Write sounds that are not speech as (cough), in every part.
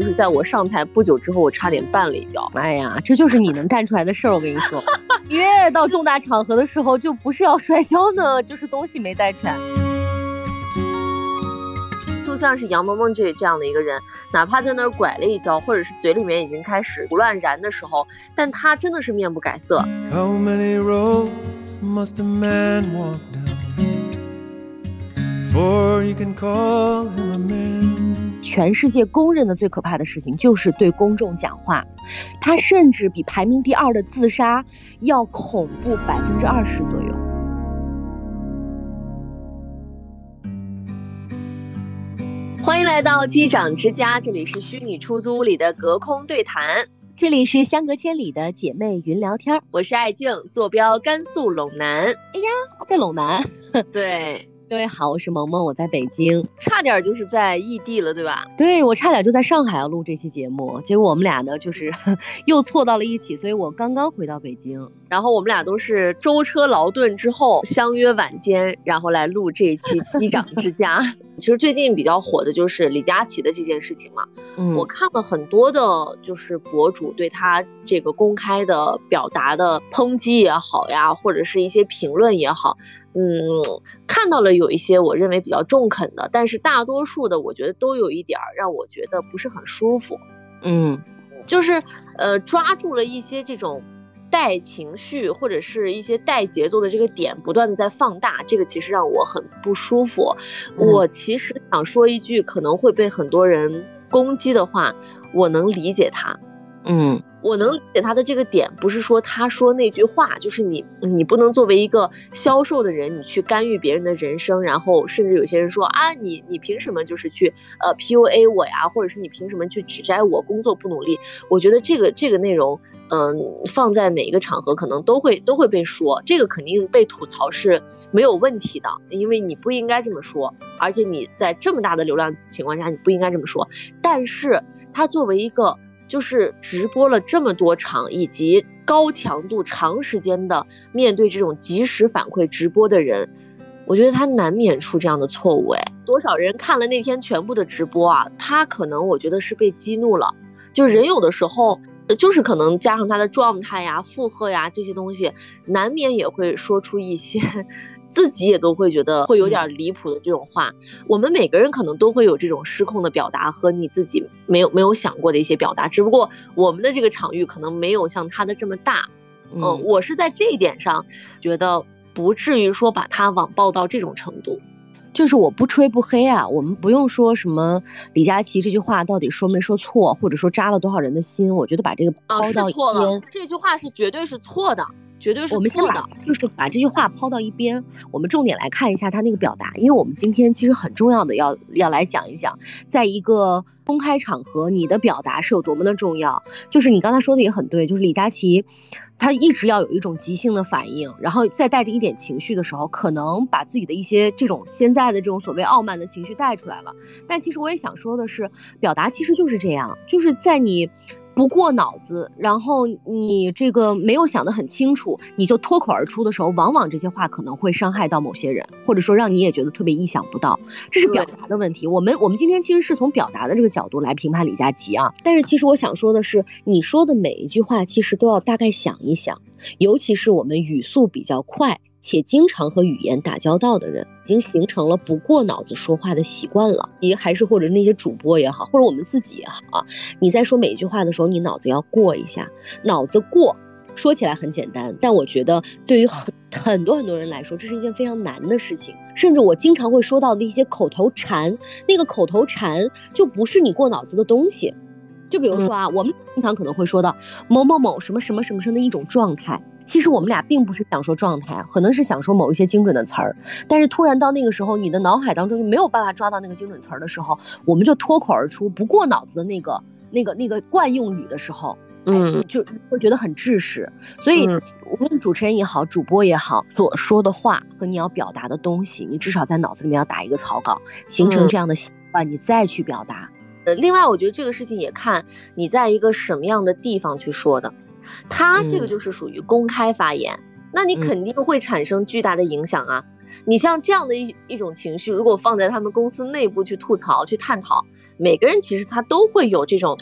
就是在我上台不久之后，我差点绊了一跤。哎呀，这就是你能干出来的事儿，我跟你说，(laughs) 越到重大场合的时候，就不是要摔跤呢，就是东西没带全。就像是杨萌萌这这样的一个人，哪怕在那儿拐了一跤，或者是嘴里面已经开始胡乱燃的时候，但他真的是面不改色。全世界公认的最可怕的事情就是对公众讲话，他甚至比排名第二的自杀要恐怖百分之二十左右。欢迎来到机长之家，这里是虚拟出租屋里的隔空对谈，这里是相隔千里的姐妹云聊天。我是爱静，坐标甘肃陇南。哎呀，在陇南。(laughs) 对。各位好，我是萌萌，我在北京，差点就是在异地了，对吧？对我差点就在上海要录这期节目，结果我们俩呢就是 (laughs) 又错到了一起，所以我刚刚回到北京，然后我们俩都是舟车劳顿之后相约晚间，然后来录这一期机长之家。其实最近比较火的就是李佳琦的这件事情嘛，嗯，我看了很多的，就是博主对他这个公开的表达的抨击也好呀，或者是一些评论也好，嗯，看到了有一些我认为比较中肯的，但是大多数的我觉得都有一点儿让我觉得不是很舒服，嗯，就是呃抓住了一些这种。带情绪或者是一些带节奏的这个点不断的在放大，这个其实让我很不舒服。我其实想说一句可能会被很多人攻击的话，我能理解他。嗯，我能理解他的这个点，不是说他说那句话就是你，你不能作为一个销售的人，你去干预别人的人生，然后甚至有些人说啊，你你凭什么就是去呃 PUA 我呀，或者是你凭什么去指摘我工作不努力？我觉得这个这个内容。嗯，放在哪一个场合可能都会都会被说，这个肯定被吐槽是没有问题的，因为你不应该这么说，而且你在这么大的流量情况下，你不应该这么说。但是他作为一个就是直播了这么多场，以及高强度长时间的面对这种及时反馈直播的人，我觉得他难免出这样的错误。哎，多少人看了那天全部的直播啊？他可能我觉得是被激怒了，就人有的时候。就是可能加上他的状态呀、负荷呀这些东西，难免也会说出一些自己也都会觉得会有点离谱的这种话。我们每个人可能都会有这种失控的表达和你自己没有没有想过的一些表达，只不过我们的这个场域可能没有像他的这么大。嗯，我是在这一点上觉得不至于说把他网暴到这种程度。就是我不吹不黑啊，我们不用说什么李佳琦这句话到底说没说错，或者说扎了多少人的心，我觉得把这个抛到一边，这句话是绝对是错的，绝对是错的。我们先把就是把这句话抛到一边，我们重点来看一下他那个表达，因为我们今天其实很重要的要要来讲一讲，在一个公开场合你的表达是有多么的重要。就是你刚才说的也很对，就是李佳琦。他一直要有一种即兴的反应，然后再带着一点情绪的时候，可能把自己的一些这种现在的这种所谓傲慢的情绪带出来了。但其实我也想说的是，表达其实就是这样，就是在你。不过脑子，然后你这个没有想得很清楚，你就脱口而出的时候，往往这些话可能会伤害到某些人，或者说让你也觉得特别意想不到，这是表达的问题。我们我们今天其实是从表达的这个角度来评判李佳琦啊，但是其实我想说的是，你说的每一句话其实都要大概想一想，尤其是我们语速比较快。且经常和语言打交道的人，已经形成了不过脑子说话的习惯了。也还是或者那些主播也好，或者我们自己也好啊，你在说每一句话的时候，你脑子要过一下。脑子过，说起来很简单，但我觉得对于很 (laughs) 很多很多人来说，这是一件非常难的事情。甚至我经常会说到的一些口头禅，那个口头禅就不是你过脑子的东西。就比如说啊，我们经常可能会说到某某某什么什么什么什么的一种状态。其实我们俩并不是想说状态，可能是想说某一些精准的词儿，但是突然到那个时候，你的脑海当中就没有办法抓到那个精准词儿的时候，我们就脱口而出不过脑子的那个、那个、那个惯用语的时候，嗯，就会觉得很窒息。所以，无论主持人也好，主播也好，所说的话和你要表达的东西，你至少在脑子里面要打一个草稿，形成这样的习惯，你再去表达。呃，另外，我觉得这个事情也看你在一个什么样的地方去说的。他这个就是属于公开发言，那你肯定会产生巨大的影响啊。你像这样的一一种情绪，如果放在他们公司内部去吐槽、去探讨，每个人其实他都会有这种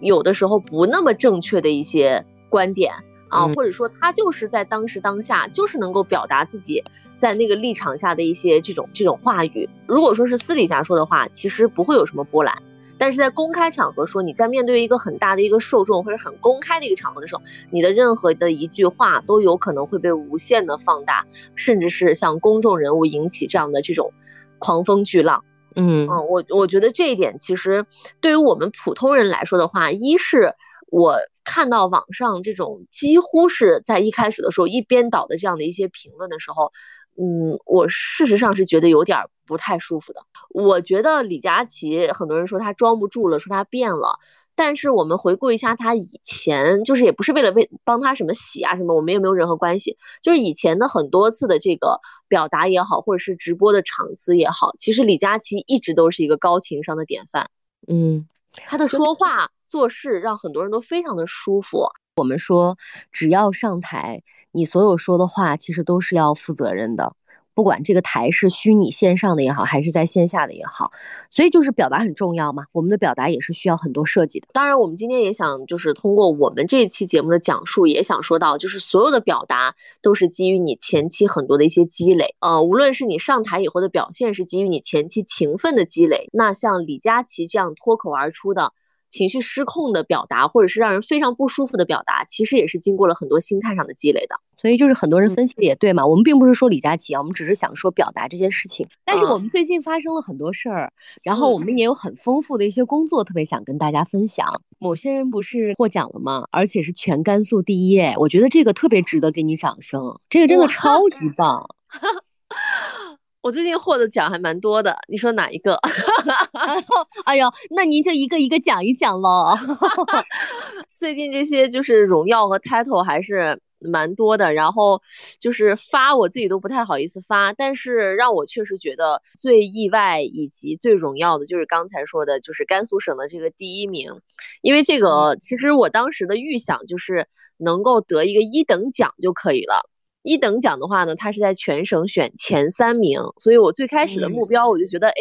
有的时候不那么正确的一些观点啊，或者说他就是在当时当下就是能够表达自己在那个立场下的一些这种这种话语。如果说是私底下说的话，其实不会有什么波澜。但是在公开场合说，你在面对一个很大的一个受众或者很公开的一个场合的时候，你的任何的一句话都有可能会被无限的放大，甚至是像公众人物引起这样的这种狂风巨浪。嗯嗯，我我觉得这一点其实对于我们普通人来说的话，一是我看到网上这种几乎是在一开始的时候一边倒的这样的一些评论的时候。嗯，我事实上是觉得有点不太舒服的。我觉得李佳琦，很多人说他装不住了，说他变了。但是我们回顾一下他以前，就是也不是为了为帮他什么洗啊什么，我们也没有任何关系。就是以前的很多次的这个表达也好，或者是直播的场次也好，其实李佳琦一直都是一个高情商的典范。嗯，他的说话做事让很多人都非常的舒服。我们说，只要上台。你所有说的话，其实都是要负责任的，不管这个台是虚拟线上的也好，还是在线下的也好，所以就是表达很重要嘛。我们的表达也是需要很多设计的。当然，我们今天也想就是通过我们这一期节目的讲述，也想说到，就是所有的表达都是基于你前期很多的一些积累。呃，无论是你上台以后的表现是基于你前期勤奋的积累，那像李佳琦这样脱口而出的。情绪失控的表达，或者是让人非常不舒服的表达，其实也是经过了很多心态上的积累的。所以就是很多人分析的也对嘛，我们并不是说李佳琦啊，我们只是想说表达这件事情。但是我们最近发生了很多事儿，然后我们也有很丰富的一些工作，特别想跟大家分享。某些人不是获奖了吗？而且是全甘肃第一，哎，我觉得这个特别值得给你掌声，这个真的超级棒。(laughs) 我最近获的奖还蛮多的，你说哪一个？哎呦，那您就一个一个讲一讲喽。(laughs) 最近这些就是荣耀和 title 还是蛮多的，然后就是发我自己都不太好意思发，但是让我确实觉得最意外以及最荣耀的就是刚才说的，就是甘肃省的这个第一名，因为这个其实我当时的预想就是能够得一个一等奖就可以了。一等奖的话呢，它是在全省选前三名，所以我最开始的目标我就觉得，哎，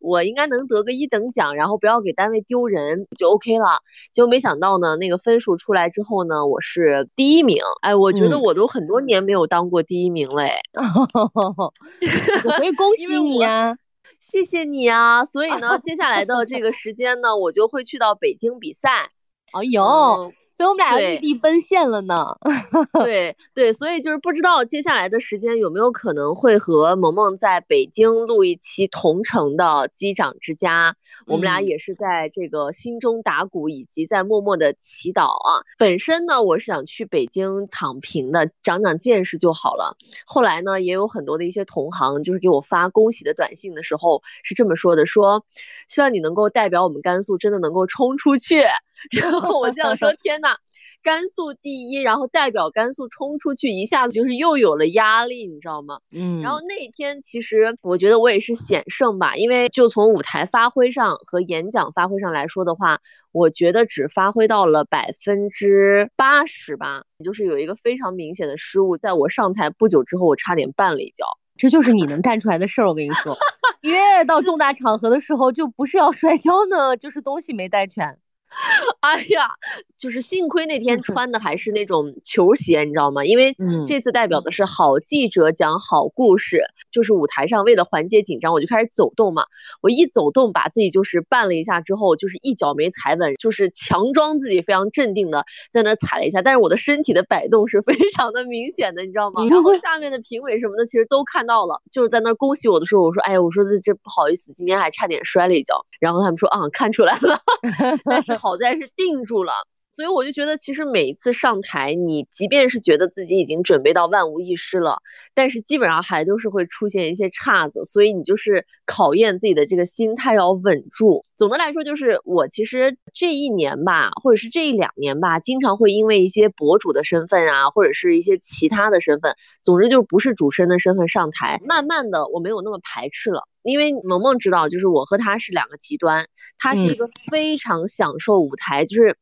我应该能得个一等奖，然后不要给单位丢人就 OK 了。结果没想到呢，那个分数出来之后呢，我是第一名。哎，我觉得我都很多年没有当过第一名了，(laughs) 哎，(laughs) 所以恭喜你啊，谢谢你啊。所以呢，(laughs) 接下来的这个时间呢，我就会去到北京比赛。哎呦。所以我们俩异地奔现了呢。(laughs) 对对，所以就是不知道接下来的时间有没有可能会和萌萌在北京录一期同城的《机长之家》。我们俩也是在这个心中打鼓，以及在默默的祈祷啊。本身呢，我是想去北京躺平的，长长见识就好了。后来呢，也有很多的一些同行，就是给我发恭喜的短信的时候是这么说的：说希望你能够代表我们甘肃，真的能够冲出去。然后我想说，(laughs) 天呐，甘肃第一，然后代表甘肃冲出去，一下子就是又有了压力，你知道吗？嗯。然后那天其实我觉得我也是险胜吧，因为就从舞台发挥上和演讲发挥上来说的话，我觉得只发挥到了百分之八十吧，就是有一个非常明显的失误，在我上台不久之后，我差点绊了一跤。(laughs) 这就是你能干出来的事儿，我跟你说，越到重大场合的时候，就不是要摔跤呢，就是东西没带全。(laughs) 哎呀，就是幸亏那天 (laughs) 穿的还是那种球鞋，你知道吗？因为这次代表的是好记者讲好故事，就是舞台上为了缓解紧张，我就开始走动嘛。我一走动，把自己就是绊了一下之后，就是一脚没踩稳，就是强装自己非常镇定的在那踩了一下，但是我的身体的摆动是非常的明显的，你知道吗？然后下面的评委什么的其实都看到了，就是在那恭喜我的时候，我说：“哎呀，我说这这不好意思，今天还差点摔了一跤。”然后他们说：“啊，看出来了。” (laughs) 但是。好在是定住了，所以我就觉得，其实每一次上台，你即便是觉得自己已经准备到万无一失了，但是基本上还都是会出现一些岔子，所以你就是考验自己的这个心态要稳住。总的来说，就是我其实这一年吧，或者是这一两年吧，经常会因为一些博主的身份啊，或者是一些其他的身份，总之就不是主持人的身份上台，慢慢的我没有那么排斥了。因为萌萌知道，就是我和他是两个极端。他是一个非常享受舞台，就是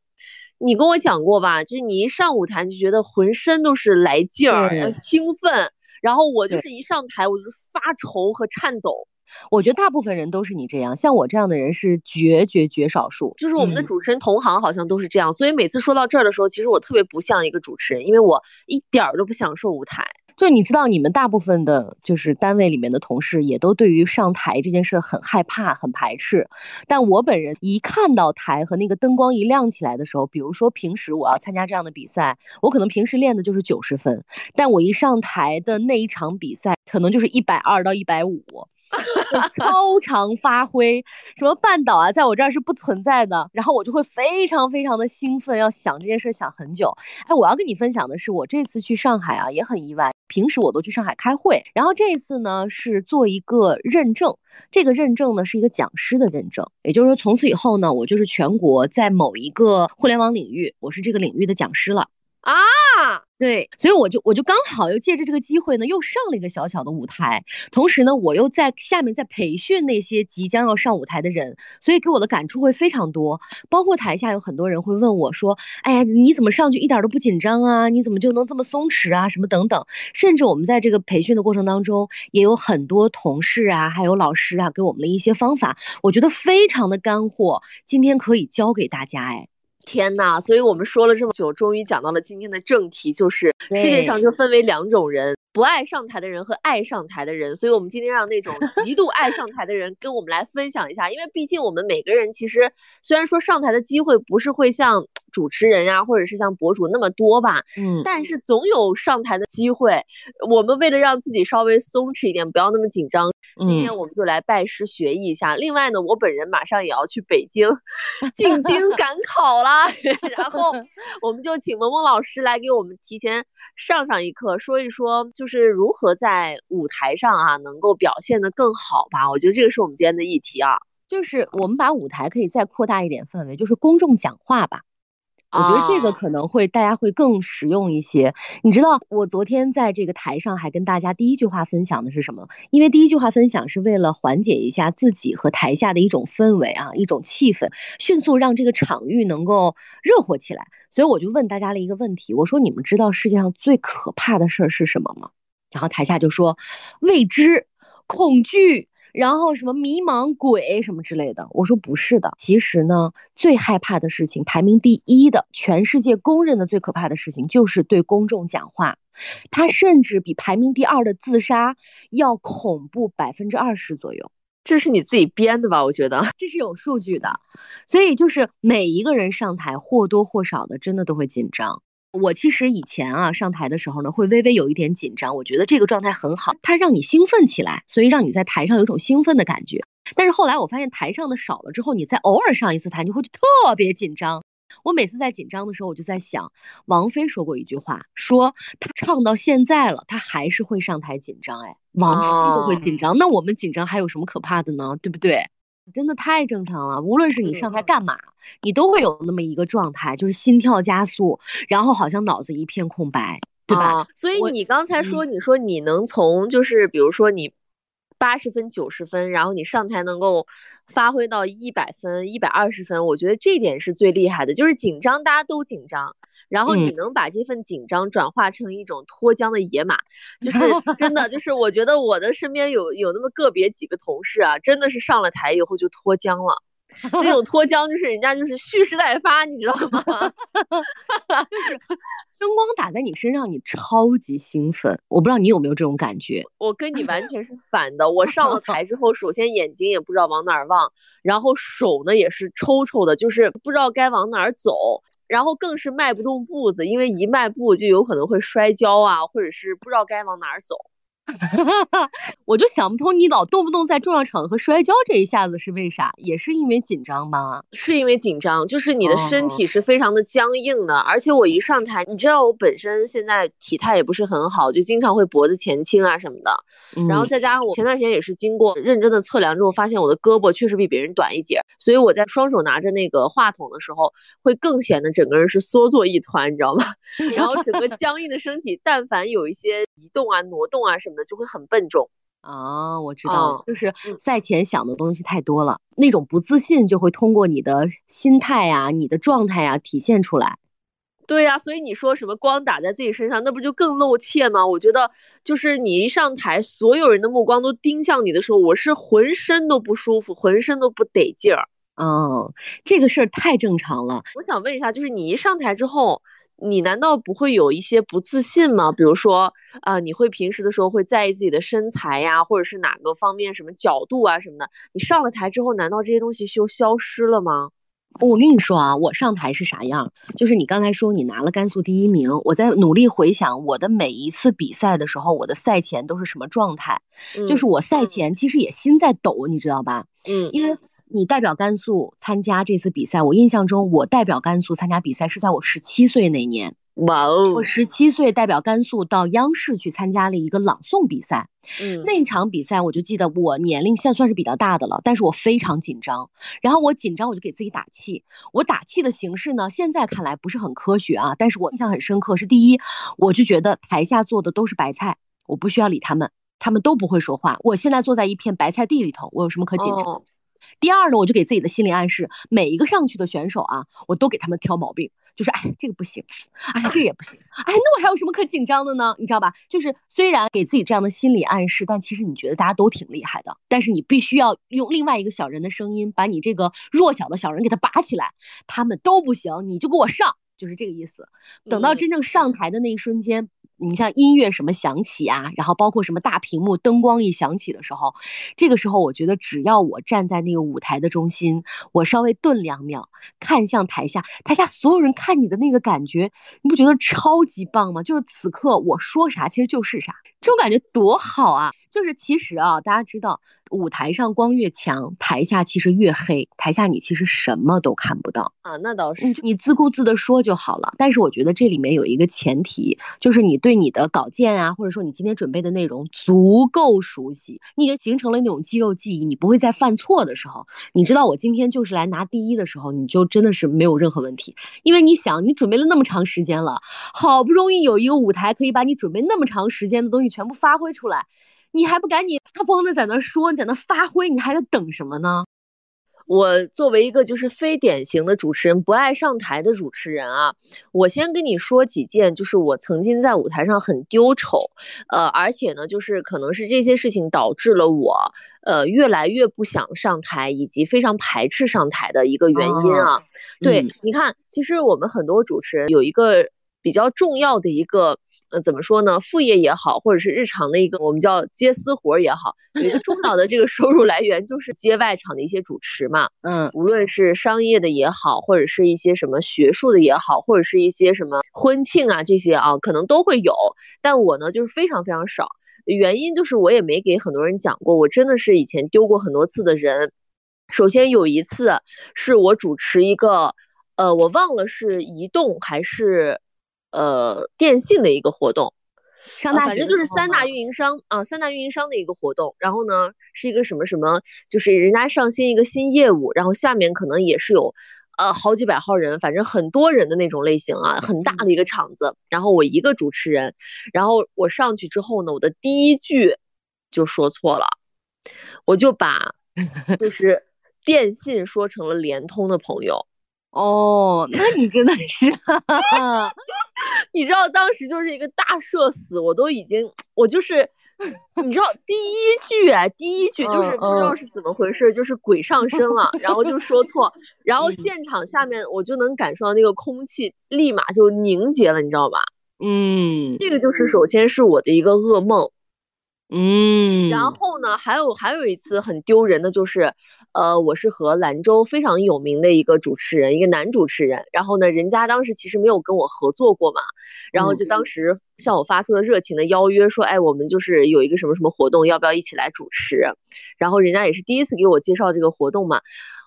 你跟我讲过吧，就是你一上舞台就觉得浑身都是来劲儿、兴奋，然后我就是一上台我就发愁和颤抖。我觉得大部分人都是你这样，像我这样的人是绝绝绝少数。就是我们的主持人同行好像都是这样，所以每次说到这儿的时候，其实我特别不像一个主持人，因为我一点儿都不享受舞台。就你知道，你们大部分的，就是单位里面的同事，也都对于上台这件事很害怕、很排斥。但我本人一看到台和那个灯光一亮起来的时候，比如说平时我要参加这样的比赛，我可能平时练的就是九十分，但我一上台的那一场比赛，可能就是一百二到一百五。超常发挥，什么绊倒啊，在我这儿是不存在的。然后我就会非常非常的兴奋，要想这件事想很久。哎，我要跟你分享的是，我这次去上海啊，也很意外。平时我都去上海开会，然后这一次呢是做一个认证，这个认证呢是一个讲师的认证，也就是说从此以后呢，我就是全国在某一个互联网领域，我是这个领域的讲师了。啊，啊对，所以我就我就刚好又借着这个机会呢，又上了一个小小的舞台，同时呢，我又在下面在培训那些即将要上舞台的人，所以给我的感触会非常多。包括台下有很多人会问我说：“哎呀，你怎么上去一点都不紧张啊？你怎么就能这么松弛啊？什么等等。”甚至我们在这个培训的过程当中，也有很多同事啊，还有老师啊，给我们的一些方法，我觉得非常的干货，今天可以教给大家。哎。天呐！所以我们说了这么久，终于讲到了今天的正题，就是世界上就分为两种人。不爱上台的人和爱上台的人，所以我们今天让那种 (laughs) 极度爱上台的人跟我们来分享一下，因为毕竟我们每个人其实虽然说上台的机会不是会像主持人呀，或者是像博主那么多吧，嗯，但是总有上台的机会。我们为了让自己稍微松弛一点，不要那么紧张，今天我们就来拜师学艺一下。另外呢，我本人马上也要去北京进京 (laughs) 赶考啦，(laughs) 然后我们就请萌萌老师来给我们提前上上一课，说一说就。就是如何在舞台上啊，能够表现的更好吧？我觉得这个是我们今天的议题啊。就是我们把舞台可以再扩大一点范围，就是公众讲话吧。我觉得这个可能会大家会更实用一些。你知道，我昨天在这个台上还跟大家第一句话分享的是什么？因为第一句话分享是为了缓解一下自己和台下的一种氛围啊，一种气氛，迅速让这个场域能够热火起来。所以我就问大家了一个问题，我说你们知道世界上最可怕的事儿是什么吗？然后台下就说未知、恐惧，然后什么迷茫、鬼什么之类的。我说不是的，其实呢，最害怕的事情，排名第一的，全世界公认的最可怕的事情，就是对公众讲话。它甚至比排名第二的自杀要恐怖百分之二十左右。这是你自己编的吧？我觉得 (laughs) 这是有数据的，所以就是每一个人上台或多或少的，真的都会紧张。我其实以前啊上台的时候呢，会微微有一点紧张。我觉得这个状态很好，它让你兴奋起来，所以让你在台上有种兴奋的感觉。但是后来我发现台上的少了之后，你再偶尔上一次台，你会特别紧张。我每次在紧张的时候，我就在想，王菲说过一句话，说她唱到现在了，她还是会上台紧张。哎，王菲都会紧张，那我们紧张还有什么可怕的呢？对不对？真的太正常了。无论是你上台干嘛，你都会有那么一个状态，就是心跳加速，然后好像脑子一片空白，对吧？所以你刚才说，你说你能从就是比如说你。八十分、九十分，然后你上台能够发挥到一百分、一百二十分，我觉得这点是最厉害的。就是紧张，大家都紧张，然后你能把这份紧张转化成一种脱缰的野马，就是 (laughs) 真的，就是我觉得我的身边有有那么个别几个同事啊，真的是上了台以后就脱缰了。那种脱缰就是人家就是蓄势待发，你知道吗？(laughs) 就是灯光打在你身上，你超级兴奋。我不知道你有没有这种感觉。我跟你完全是反的。我上了台之后，首先眼睛也不知道往哪儿望，然后手呢也是抽抽的，就是不知道该往哪儿走，然后更是迈不动步子，因为一迈步就有可能会摔跤啊，或者是不知道该往哪儿走。(laughs) 我就想不通，你老动不动在重要场合摔跤，这一下子是为啥？也是因为紧张吗？是因为紧张，就是你的身体是非常的僵硬的。而且我一上台，你知道我本身现在体态也不是很好，就经常会脖子前倾啊什么的。然后再加上我前段时间也是经过认真的测量之后，发现我的胳膊确实比别人短一截，所以我在双手拿着那个话筒的时候，会更显得整个人是缩作一团，你知道吗？(laughs) 然后整个僵硬的身体，但凡有一些移动啊、挪动啊什么。就会很笨重啊！我知道，就是赛前想的东西太多了，那种不自信就会通过你的心态呀、你的状态呀体现出来。对呀，所以你说什么光打在自己身上，那不就更露怯吗？我觉得就是你一上台，所有人的目光都盯向你的时候，我是浑身都不舒服，浑身都不得劲儿。嗯，这个事儿太正常了。我想问一下，就是你一上台之后，你难道不会有一些不自信吗？比如说啊，你会平时的时候会在意自己的身材呀，或者是哪个方面什么角度啊什么的？你上了台之后，难道这些东西就消失了吗？我跟你说啊，我上台是啥样？就是你刚才说你拿了甘肃第一名，我在努力回想我的每一次比赛的时候，我的赛前都是什么状态？就是我赛前其实也心在抖，你知道吧？嗯，因为你代表甘肃参加这次比赛，我印象中我代表甘肃参加比赛是在我十七岁那年。哇哦！我十七岁代表甘肃到央视去参加了一个朗诵比赛。嗯，那场比赛我就记得我年龄现在算是比较大的了，但是我非常紧张。然后我紧张，我就给自己打气。我打气的形式呢，现在看来不是很科学啊，但是我印象很深刻。是第一，我就觉得台下坐的都是白菜，我不需要理他们，他们都不会说话。我现在坐在一片白菜地里头，我有什么可紧张？第二呢，我就给自己的心理暗示，每一个上去的选手啊，我都给他们挑毛病。就是哎，这个不行，哎，这个也不行，哎，那我还有什么可紧张的呢？你知道吧？就是虽然给自己这样的心理暗示，但其实你觉得大家都挺厉害的，但是你必须要用另外一个小人的声音，把你这个弱小的小人给他拔起来。他们都不行，你就给我上，就是这个意思。等到真正上台的那一瞬间。你像音乐什么响起啊，然后包括什么大屏幕灯光一响起的时候，这个时候我觉得只要我站在那个舞台的中心，我稍微顿两秒，看向台下，台下所有人看你的那个感觉，你不觉得超级棒吗？就是此刻我说啥其实就是啥，这种感觉多好啊！就是其实啊，大家知道。舞台上光越强，台下其实越黑。台下你其实什么都看不到啊，那倒是，你自顾自的说就好了。但是我觉得这里面有一个前提，就是你对你的稿件啊，或者说你今天准备的内容足够熟悉，你已经形成了那种肌肉记忆，你不会再犯错的时候，你知道我今天就是来拿第一的时候，你就真的是没有任何问题。因为你想，你准备了那么长时间了，好不容易有一个舞台可以把你准备那么长时间的东西全部发挥出来。你还不赶紧大方的在那说，你在那发挥，你还在等什么呢？我作为一个就是非典型的主持人，不爱上台的主持人啊，我先跟你说几件，就是我曾经在舞台上很丢丑，呃，而且呢，就是可能是这些事情导致了我，呃，越来越不想上台，以及非常排斥上台的一个原因啊。对，你看，其实我们很多主持人有一个比较重要的一个。呃，怎么说呢？副业也好，或者是日常的一个我们叫接私活也好，有一个重要的这个收入来源就是接外场的一些主持嘛。嗯，无论是商业的也好，或者是一些什么学术的也好，或者是一些什么婚庆啊这些啊，可能都会有。但我呢，就是非常非常少。原因就是我也没给很多人讲过，我真的是以前丢过很多次的人。首先有一次是我主持一个，呃，我忘了是移动还是。呃，电信的一个活动，上反正就是三大运营商啊，三大运营商的一个活动。然后呢，是一个什么什么，就是人家上新一个新业务，然后下面可能也是有呃好几百号人，反正很多人的那种类型啊，很大的一个场子。然后我一个主持人，然后我上去之后呢，我的第一句就说错了，我就把 (laughs) 就是电信说成了联通的朋友。哦，那你真的是。(laughs) 你知道当时就是一个大社死，我都已经，我就是，你知道第一句啊，第一句就是不知道是怎么回事，就是鬼上身了，然后就说错，(laughs) 然后现场下面我就能感受到那个空气立马就凝结了，你知道吧？嗯，这个就是首先是我的一个噩梦。嗯，然后呢，还有还有一次很丢人的就是，呃，我是和兰州非常有名的一个主持人，一个男主持人，然后呢，人家当时其实没有跟我合作过嘛，然后就当时向我发出了热情的邀约，说，哎，我们就是有一个什么什么活动，要不要一起来主持？然后人家也是第一次给我介绍这个活动嘛，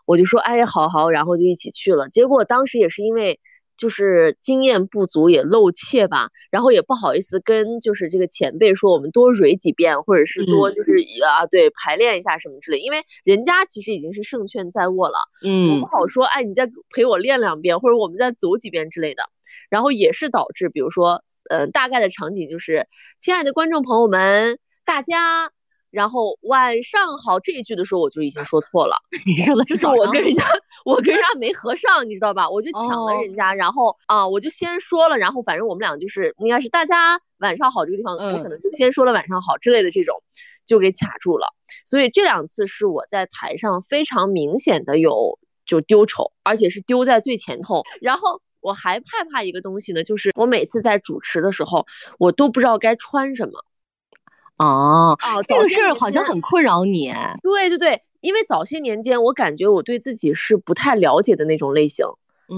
我就说，哎，好好，然后就一起去了。结果当时也是因为。就是经验不足也露怯吧，然后也不好意思跟就是这个前辈说，我们多蕊几遍，或者是多就是啊对排练一下什么之类，因为人家其实已经是胜券在握了，嗯，我不好说，哎，你再陪我练两遍，或者我们再走几遍之类的，然后也是导致，比如说，呃，大概的场景就是，亲爱的观众朋友们，大家然后晚上好这一句的时候，我就已经说错了。(laughs) 你说的是我跟人家，(laughs) 我跟人家没合上，你知道吧？我就抢了人家，然后啊，我就先说了，然后反正我们俩就是应该是大家晚上好这个地方，我可能就先说了晚上好之类的这种，就给卡住了。所以这两次是我在台上非常明显的有就丢丑，而且是丢在最前头。然后我还害怕一个东西呢，就是我每次在主持的时候，我都不知道该穿什么。哦，哦这个事儿好像很困扰你。对对对，因为早些年间，我感觉我对自己是不太了解的那种类型，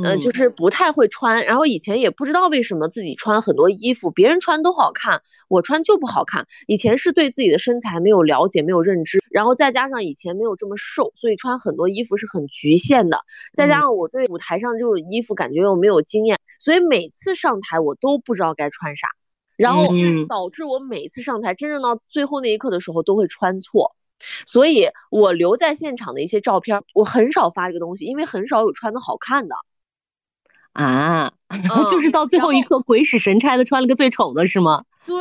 嗯，就是不太会穿。然后以前也不知道为什么自己穿很多衣服，别人穿都好看，我穿就不好看。以前是对自己的身材没有了解，没有认知，然后再加上以前没有这么瘦，所以穿很多衣服是很局限的。再加上我对舞台上这种衣服感觉又没有经验，所以每次上台我都不知道该穿啥。然后导致我每次上台，真正到最后那一刻的时候都会穿错，所以我留在现场的一些照片，我很少发这个东西，因为很少有穿的好看的。啊，(laughs) 就是到最后一刻鬼使神差的穿了个最丑的，是吗？对，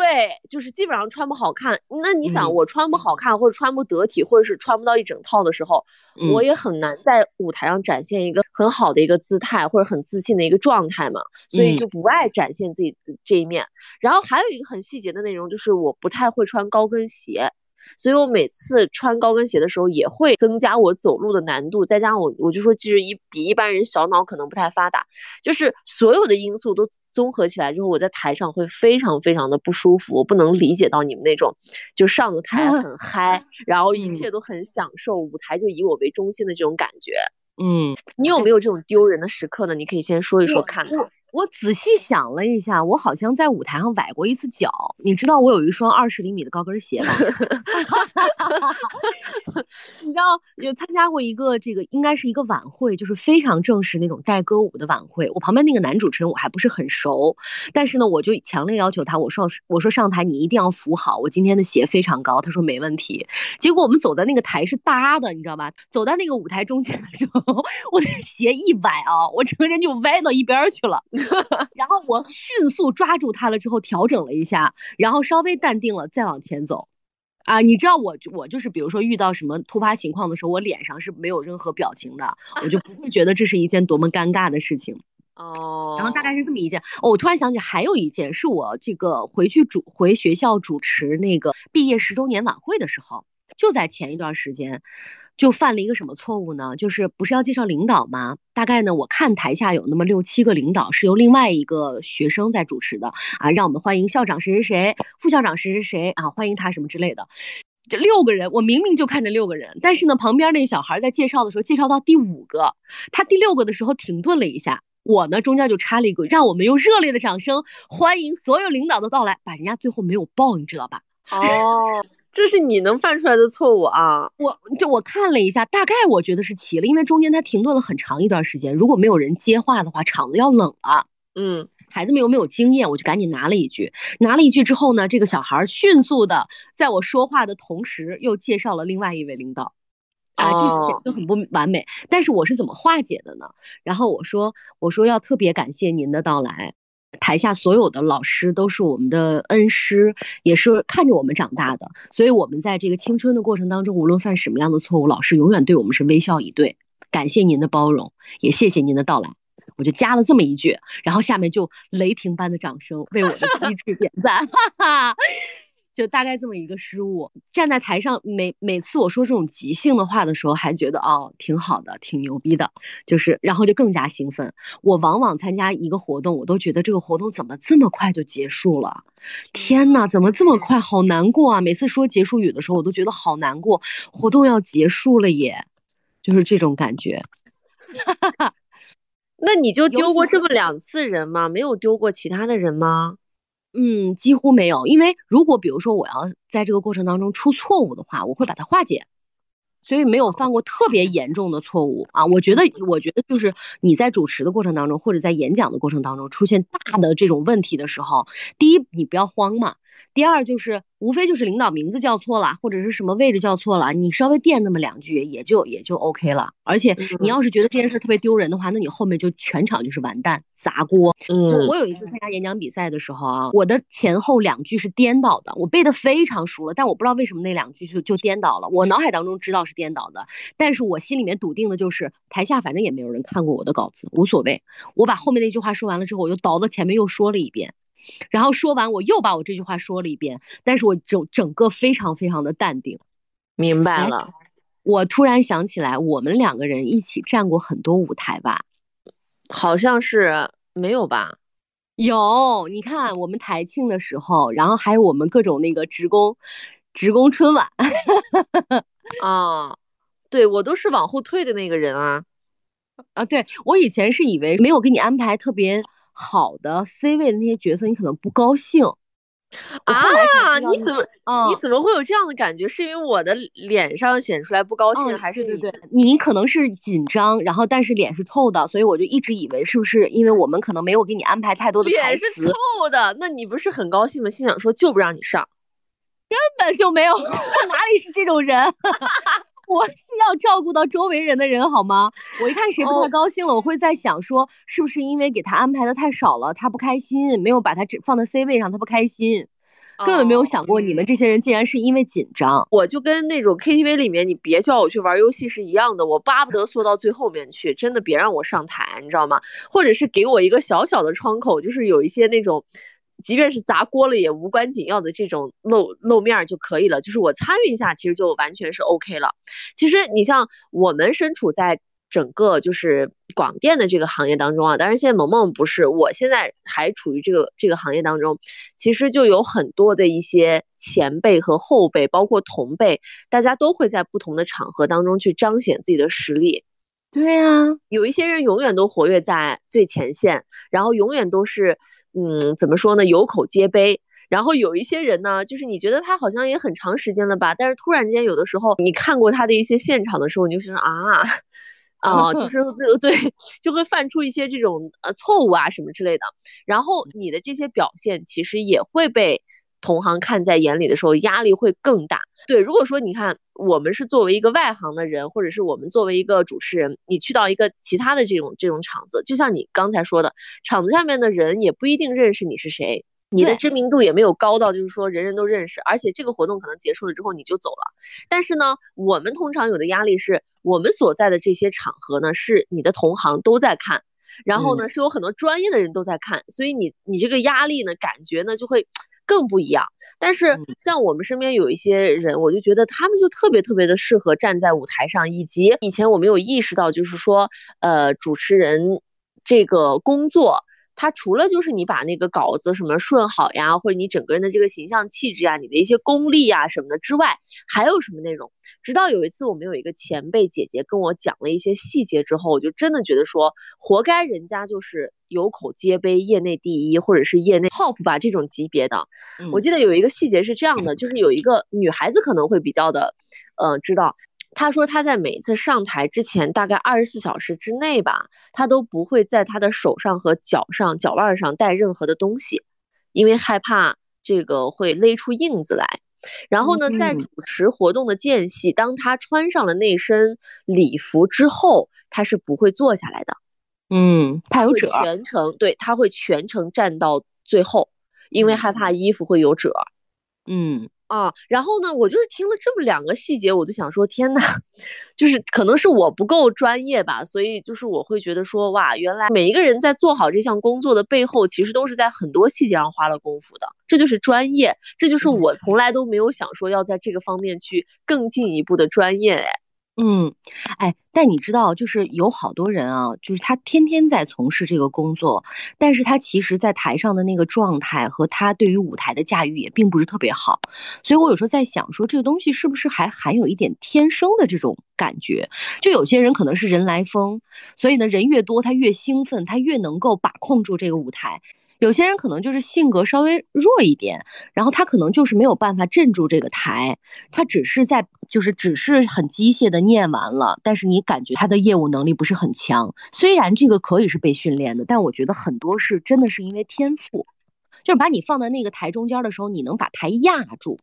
就是基本上穿不好看。那你想，我穿不好看，或者穿不得体，或者是穿不到一整套的时候，我也很难在舞台上展现一个很好的一个姿态，或者很自信的一个状态嘛。所以就不爱展现自己这一面。然后还有一个很细节的内容，就是我不太会穿高跟鞋。所以我每次穿高跟鞋的时候，也会增加我走路的难度。再加上我，我就说，其实一比一般人小脑可能不太发达，就是所有的因素都综合起来之后，我在台上会非常非常的不舒服。我不能理解到你们那种，就上个台很嗨，(laughs) 然后一切都很享受，舞台就以我为中心的这种感觉。嗯，你有没有这种丢人的时刻呢？你可以先说一说看看。我仔细想了一下，我好像在舞台上崴过一次脚。你知道我有一双二十厘米的高跟鞋吧？(laughs) 你知道有参加过一个这个应该是一个晚会，就是非常正式那种带歌舞的晚会。我旁边那个男主持人我还不是很熟，但是呢，我就强烈要求他，我说我说上台你一定要扶好，我今天的鞋非常高。他说没问题。结果我们走在那个台是搭的，你知道吧？走到那个舞台中间的时候，(laughs) 我的鞋一崴啊，我整个人就歪到一边去了。然后我迅速抓住他了之后调整了一下，然后稍微淡定了再往前走。啊，你知道我我就是比如说遇到什么突发情况的时候，我脸上是没有任何表情的，我就不会觉得这是一件多么尴尬的事情。(laughs) 哦，然后大概是这么一件。哦，我突然想起还有一件，是我这个回去主回学校主持那个毕业十周年晚会的时候，就在前一段时间。就犯了一个什么错误呢？就是不是要介绍领导吗？大概呢，我看台下有那么六七个领导是由另外一个学生在主持的啊，让我们欢迎校长谁谁谁，副校长谁谁谁啊，欢迎他什么之类的。这六个人，我明明就看着六个人，但是呢，旁边那小孩在介绍的时候介绍到第五个，他第六个的时候停顿了一下，我呢中间就插了一个，让我们用热烈的掌声欢迎所有领导的到来，把人家最后没有报，你知道吧？(laughs) 哦。这是你能犯出来的错误啊！我就我看了一下，大概我觉得是齐了，因为中间他停顿了很长一段时间，如果没有人接话的话，场子要冷了。嗯，孩子们又没有经验，我就赶紧拿了一句，拿了一句之后呢，这个小孩迅速的在我说话的同时又介绍了另外一位领导，啊，这就很不完美。但是我是怎么化解的呢？然后我说，我说要特别感谢您的到来。台下所有的老师都是我们的恩师，也是看着我们长大的，所以我们在这个青春的过程当中，无论犯什么样的错误，老师永远对我们是微笑以对。感谢您的包容，也谢谢您的到来。我就加了这么一句，然后下面就雷霆般的掌声为我的机智点赞，哈哈。就大概这么一个失误，站在台上，每每次我说这种即兴的话的时候，还觉得哦挺好的，挺牛逼的，就是然后就更加兴奋。我往往参加一个活动，我都觉得这个活动怎么这么快就结束了？天呐，怎么这么快？好难过啊！每次说结束语的时候，我都觉得好难过，活动要结束了耶，就是这种感觉。(laughs) 那你就丢过这么两次人吗？没有丢过其他的人吗？嗯，几乎没有，因为如果比如说我要在这个过程当中出错误的话，我会把它化解，所以没有犯过特别严重的错误啊。我觉得，我觉得就是你在主持的过程当中，或者在演讲的过程当中出现大的这种问题的时候，第一，你不要慌嘛。第二就是无非就是领导名字叫错了，或者是什么位置叫错了，你稍微垫那么两句也就也就 OK 了。而且你要是觉得这件事特别丢人的话，那你后面就全场就是完蛋砸锅。嗯，我有一次参加演讲比赛的时候啊，我的前后两句是颠倒的，我背的非常熟了，但我不知道为什么那两句就就颠倒了。我脑海当中知道是颠倒的，但是我心里面笃定的就是台下反正也没有人看过我的稿子，无所谓。我把后面那句话说完了之后，我又倒到前面又说了一遍。然后说完，我又把我这句话说了一遍，但是我整整个非常非常的淡定。明白了，我突然想起来，我们两个人一起站过很多舞台吧？好像是没有吧？有，你看我们台庆的时候，然后还有我们各种那个职工，职工春晚。啊，对我都是往后退的那个人啊。啊，对我以前是以为没有给你安排特别。好的 C 位的那些角色，你可能不高兴啊？你怎么，你怎么会有这样的感觉？是因为我的脸上显出来不高兴，还是对对对？你可能是紧张，然后但是脸是透的，所以我就一直以为是不是因为我们可能没有给你安排太多的台词？脸是透的，那你不是很高兴吗？心想说就不让你上，根本就没有，(laughs) 哪里是这种人？我是要照顾到周围人的人，好吗？我一看谁不太高兴了，我会在想说，是不是因为给他安排的太少了，他不开心，没有把他只放在 C 位上，他不开心，根本没有想过你们这些人竟然是因为紧张。我就跟那种 KTV 里面你别叫我去玩游戏是一样的，我巴不得缩到最后面去，真的别让我上台，你知道吗？或者是给我一个小小的窗口，就是有一些那种。即便是砸锅了也无关紧要的这种露露面就可以了，就是我参与一下，其实就完全是 OK 了。其实你像我们身处在整个就是广电的这个行业当中啊，当然现在萌萌不是，我现在还处于这个这个行业当中，其实就有很多的一些前辈和后辈，包括同辈，大家都会在不同的场合当中去彰显自己的实力。对呀，有一些人永远都活跃在最前线，然后永远都是，嗯，怎么说呢？有口皆碑。然后有一些人呢，就是你觉得他好像也很长时间了吧，但是突然间有的时候你看过他的一些现场的时候，你就觉得啊，啊，就 (laughs) 是对，就会犯出一些这种呃错误啊什么之类的。然后你的这些表现其实也会被。同行看在眼里的时候，压力会更大。对，如果说你看我们是作为一个外行的人，或者是我们作为一个主持人，你去到一个其他的这种这种场子，就像你刚才说的，场子下面的人也不一定认识你是谁，你的知名度也没有高到就是说人人都认识，而且这个活动可能结束了之后你就走了。但是呢，我们通常有的压力是我们所在的这些场合呢，是你的同行都在看，然后呢是有很多专业的人都在看，所以你你这个压力呢，感觉呢就会。更不一样，但是像我们身边有一些人，我就觉得他们就特别特别的适合站在舞台上，以及以前我没有意识到，就是说，呃，主持人这个工作。他除了就是你把那个稿子什么顺好呀，或者你整个人的这个形象气质啊，你的一些功力啊什么的之外，还有什么内容？直到有一次我们有一个前辈姐姐跟我讲了一些细节之后，我就真的觉得说，活该人家就是有口皆碑，业内第一，或者是业内 top 吧这种级别的。我记得有一个细节是这样的，就是有一个女孩子可能会比较的，呃，知道。他说他在每一次上台之前，大概二十四小时之内吧，他都不会在他的手上和脚上、脚腕上带任何的东西，因为害怕这个会勒出印子来。然后呢，在主持活动的间隙，当他穿上了那身礼服之后，他是不会坐下来的。嗯，他有褶，全程对他会全程站到最后，因为害怕衣服会有褶。嗯。啊，然后呢，我就是听了这么两个细节，我就想说，天呐，就是可能是我不够专业吧，所以就是我会觉得说，哇，原来每一个人在做好这项工作的背后，其实都是在很多细节上花了功夫的，这就是专业，这就是我从来都没有想说要在这个方面去更进一步的专业，哎。嗯，哎，但你知道，就是有好多人啊，就是他天天在从事这个工作，但是他其实，在台上的那个状态和他对于舞台的驾驭也并不是特别好，所以我有时候在想，说这个东西是不是还含有一点天生的这种感觉？就有些人可能是人来疯，所以呢，人越多他越兴奋，他越能够把控住这个舞台。有些人可能就是性格稍微弱一点，然后他可能就是没有办法镇住这个台，他只是在就是只是很机械的念完了，但是你感觉他的业务能力不是很强。虽然这个可以是被训练的，但我觉得很多是真的是因为天赋。就是把你放在那个台中间的时候，你能把台压住，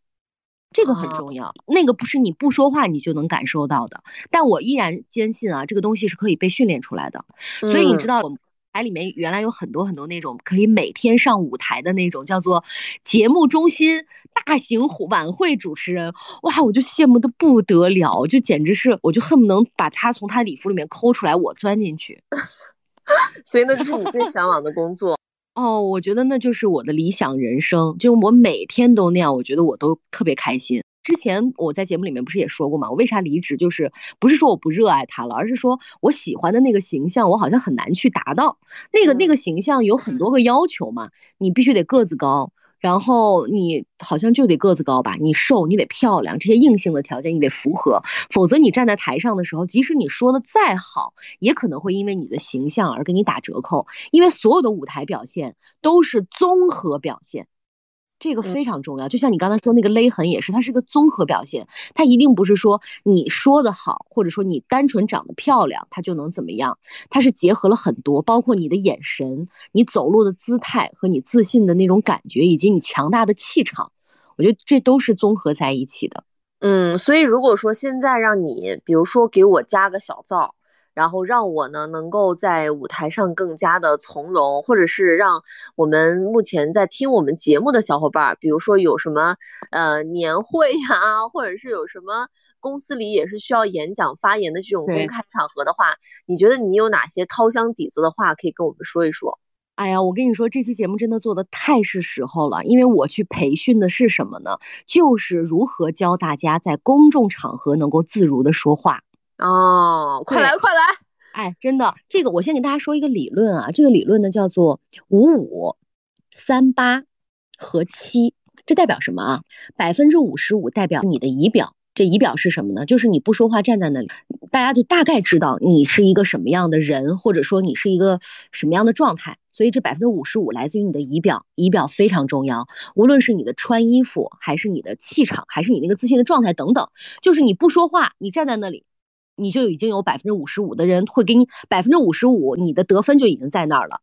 这个很重要。那个不是你不说话你就能感受到的。但我依然坚信啊，这个东西是可以被训练出来的。所以你知道，台里面原来有很多很多那种可以每天上舞台的那种叫做节目中心大型晚会主持人，哇，我就羡慕的不得了，就简直是，我就恨不能把他从他礼服里面抠出来，我钻进去。(laughs) 所以那就是你最向往的工作。(laughs) 哦，我觉得那就是我的理想人生，就我每天都那样，我觉得我都特别开心。之前我在节目里面不是也说过吗？我为啥离职？就是不是说我不热爱他了，而是说我喜欢的那个形象，我好像很难去达到。那个那个形象有很多个要求嘛，你必须得个子高。然后你好像就得个子高吧，你瘦你得漂亮，这些硬性的条件你得符合，否则你站在台上的时候，即使你说的再好，也可能会因为你的形象而给你打折扣，因为所有的舞台表现都是综合表现。这个非常重要，就像你刚才说那个勒痕也是，它是个综合表现，它一定不是说你说的好，或者说你单纯长得漂亮，它就能怎么样，它是结合了很多，包括你的眼神、你走路的姿态和你自信的那种感觉，以及你强大的气场，我觉得这都是综合在一起的。嗯，所以如果说现在让你，比如说给我加个小灶。然后让我呢能够在舞台上更加的从容，或者是让我们目前在听我们节目的小伙伴，比如说有什么呃年会呀，或者是有什么公司里也是需要演讲发言的这种公开场合的话，你觉得你有哪些掏箱底子的话可以跟我们说一说？哎呀，我跟你说，这期节目真的做的太是时候了，因为我去培训的是什么呢？就是如何教大家在公众场合能够自如的说话。哦，快来快来！哎，真的，这个我先给大家说一个理论啊，这个理论呢叫做五五三八和七，这代表什么啊？百分之五十五代表你的仪表，这仪表是什么呢？就是你不说话站在那里，大家就大概知道你是一个什么样的人，或者说你是一个什么样的状态。所以这百分之五十五来自于你的仪表，仪表非常重要，无论是你的穿衣服，还是你的气场，还是你那个自信的状态等等，就是你不说话，你站在那里。你就已经有百分之五十五的人会给你百分之五十五，你的得分就已经在那儿了。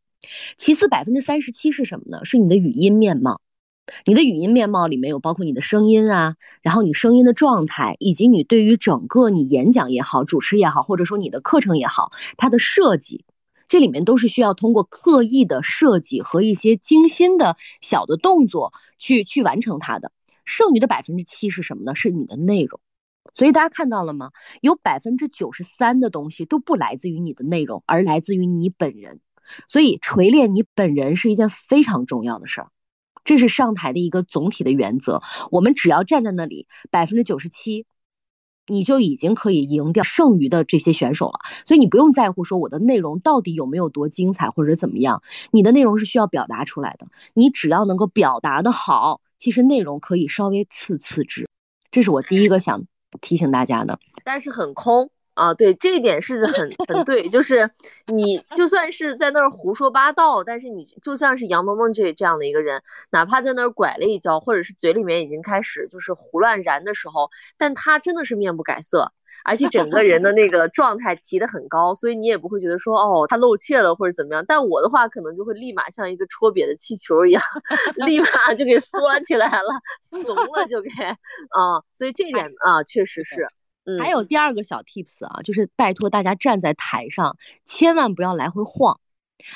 其次，百分之三十七是什么呢？是你的语音面貌。你的语音面貌里面有包括你的声音啊，然后你声音的状态，以及你对于整个你演讲也好、主持也好，或者说你的课程也好，它的设计，这里面都是需要通过刻意的设计和一些精心的小的动作去去完成它的。剩余的百分之七是什么呢？是你的内容。所以大家看到了吗？有百分之九十三的东西都不来自于你的内容，而来自于你本人。所以锤炼你本人是一件非常重要的事儿，这是上台的一个总体的原则。我们只要站在那里，百分之九十七，你就已经可以赢掉剩余的这些选手了。所以你不用在乎说我的内容到底有没有多精彩或者怎么样，你的内容是需要表达出来的。你只要能够表达的好，其实内容可以稍微次次之。这是我第一 (laughs) 个想。提醒大家的，但是很空啊，对这一点是很很对，就是你就算是在那儿胡说八道，但是你就像是杨萌萌这这样的一个人，哪怕在那儿拐了一跤，或者是嘴里面已经开始就是胡乱燃的时候，但他真的是面不改色。而且整个人的那个状态提得很高，所以你也不会觉得说哦他露怯了或者怎么样。但我的话可能就会立马像一个戳瘪的气球一样，(laughs) 立马就给缩起来了，怂了就给啊。所以这点啊确实是。嗯。还有第二个小 tips 啊，就是拜托大家站在台上千万不要来回晃。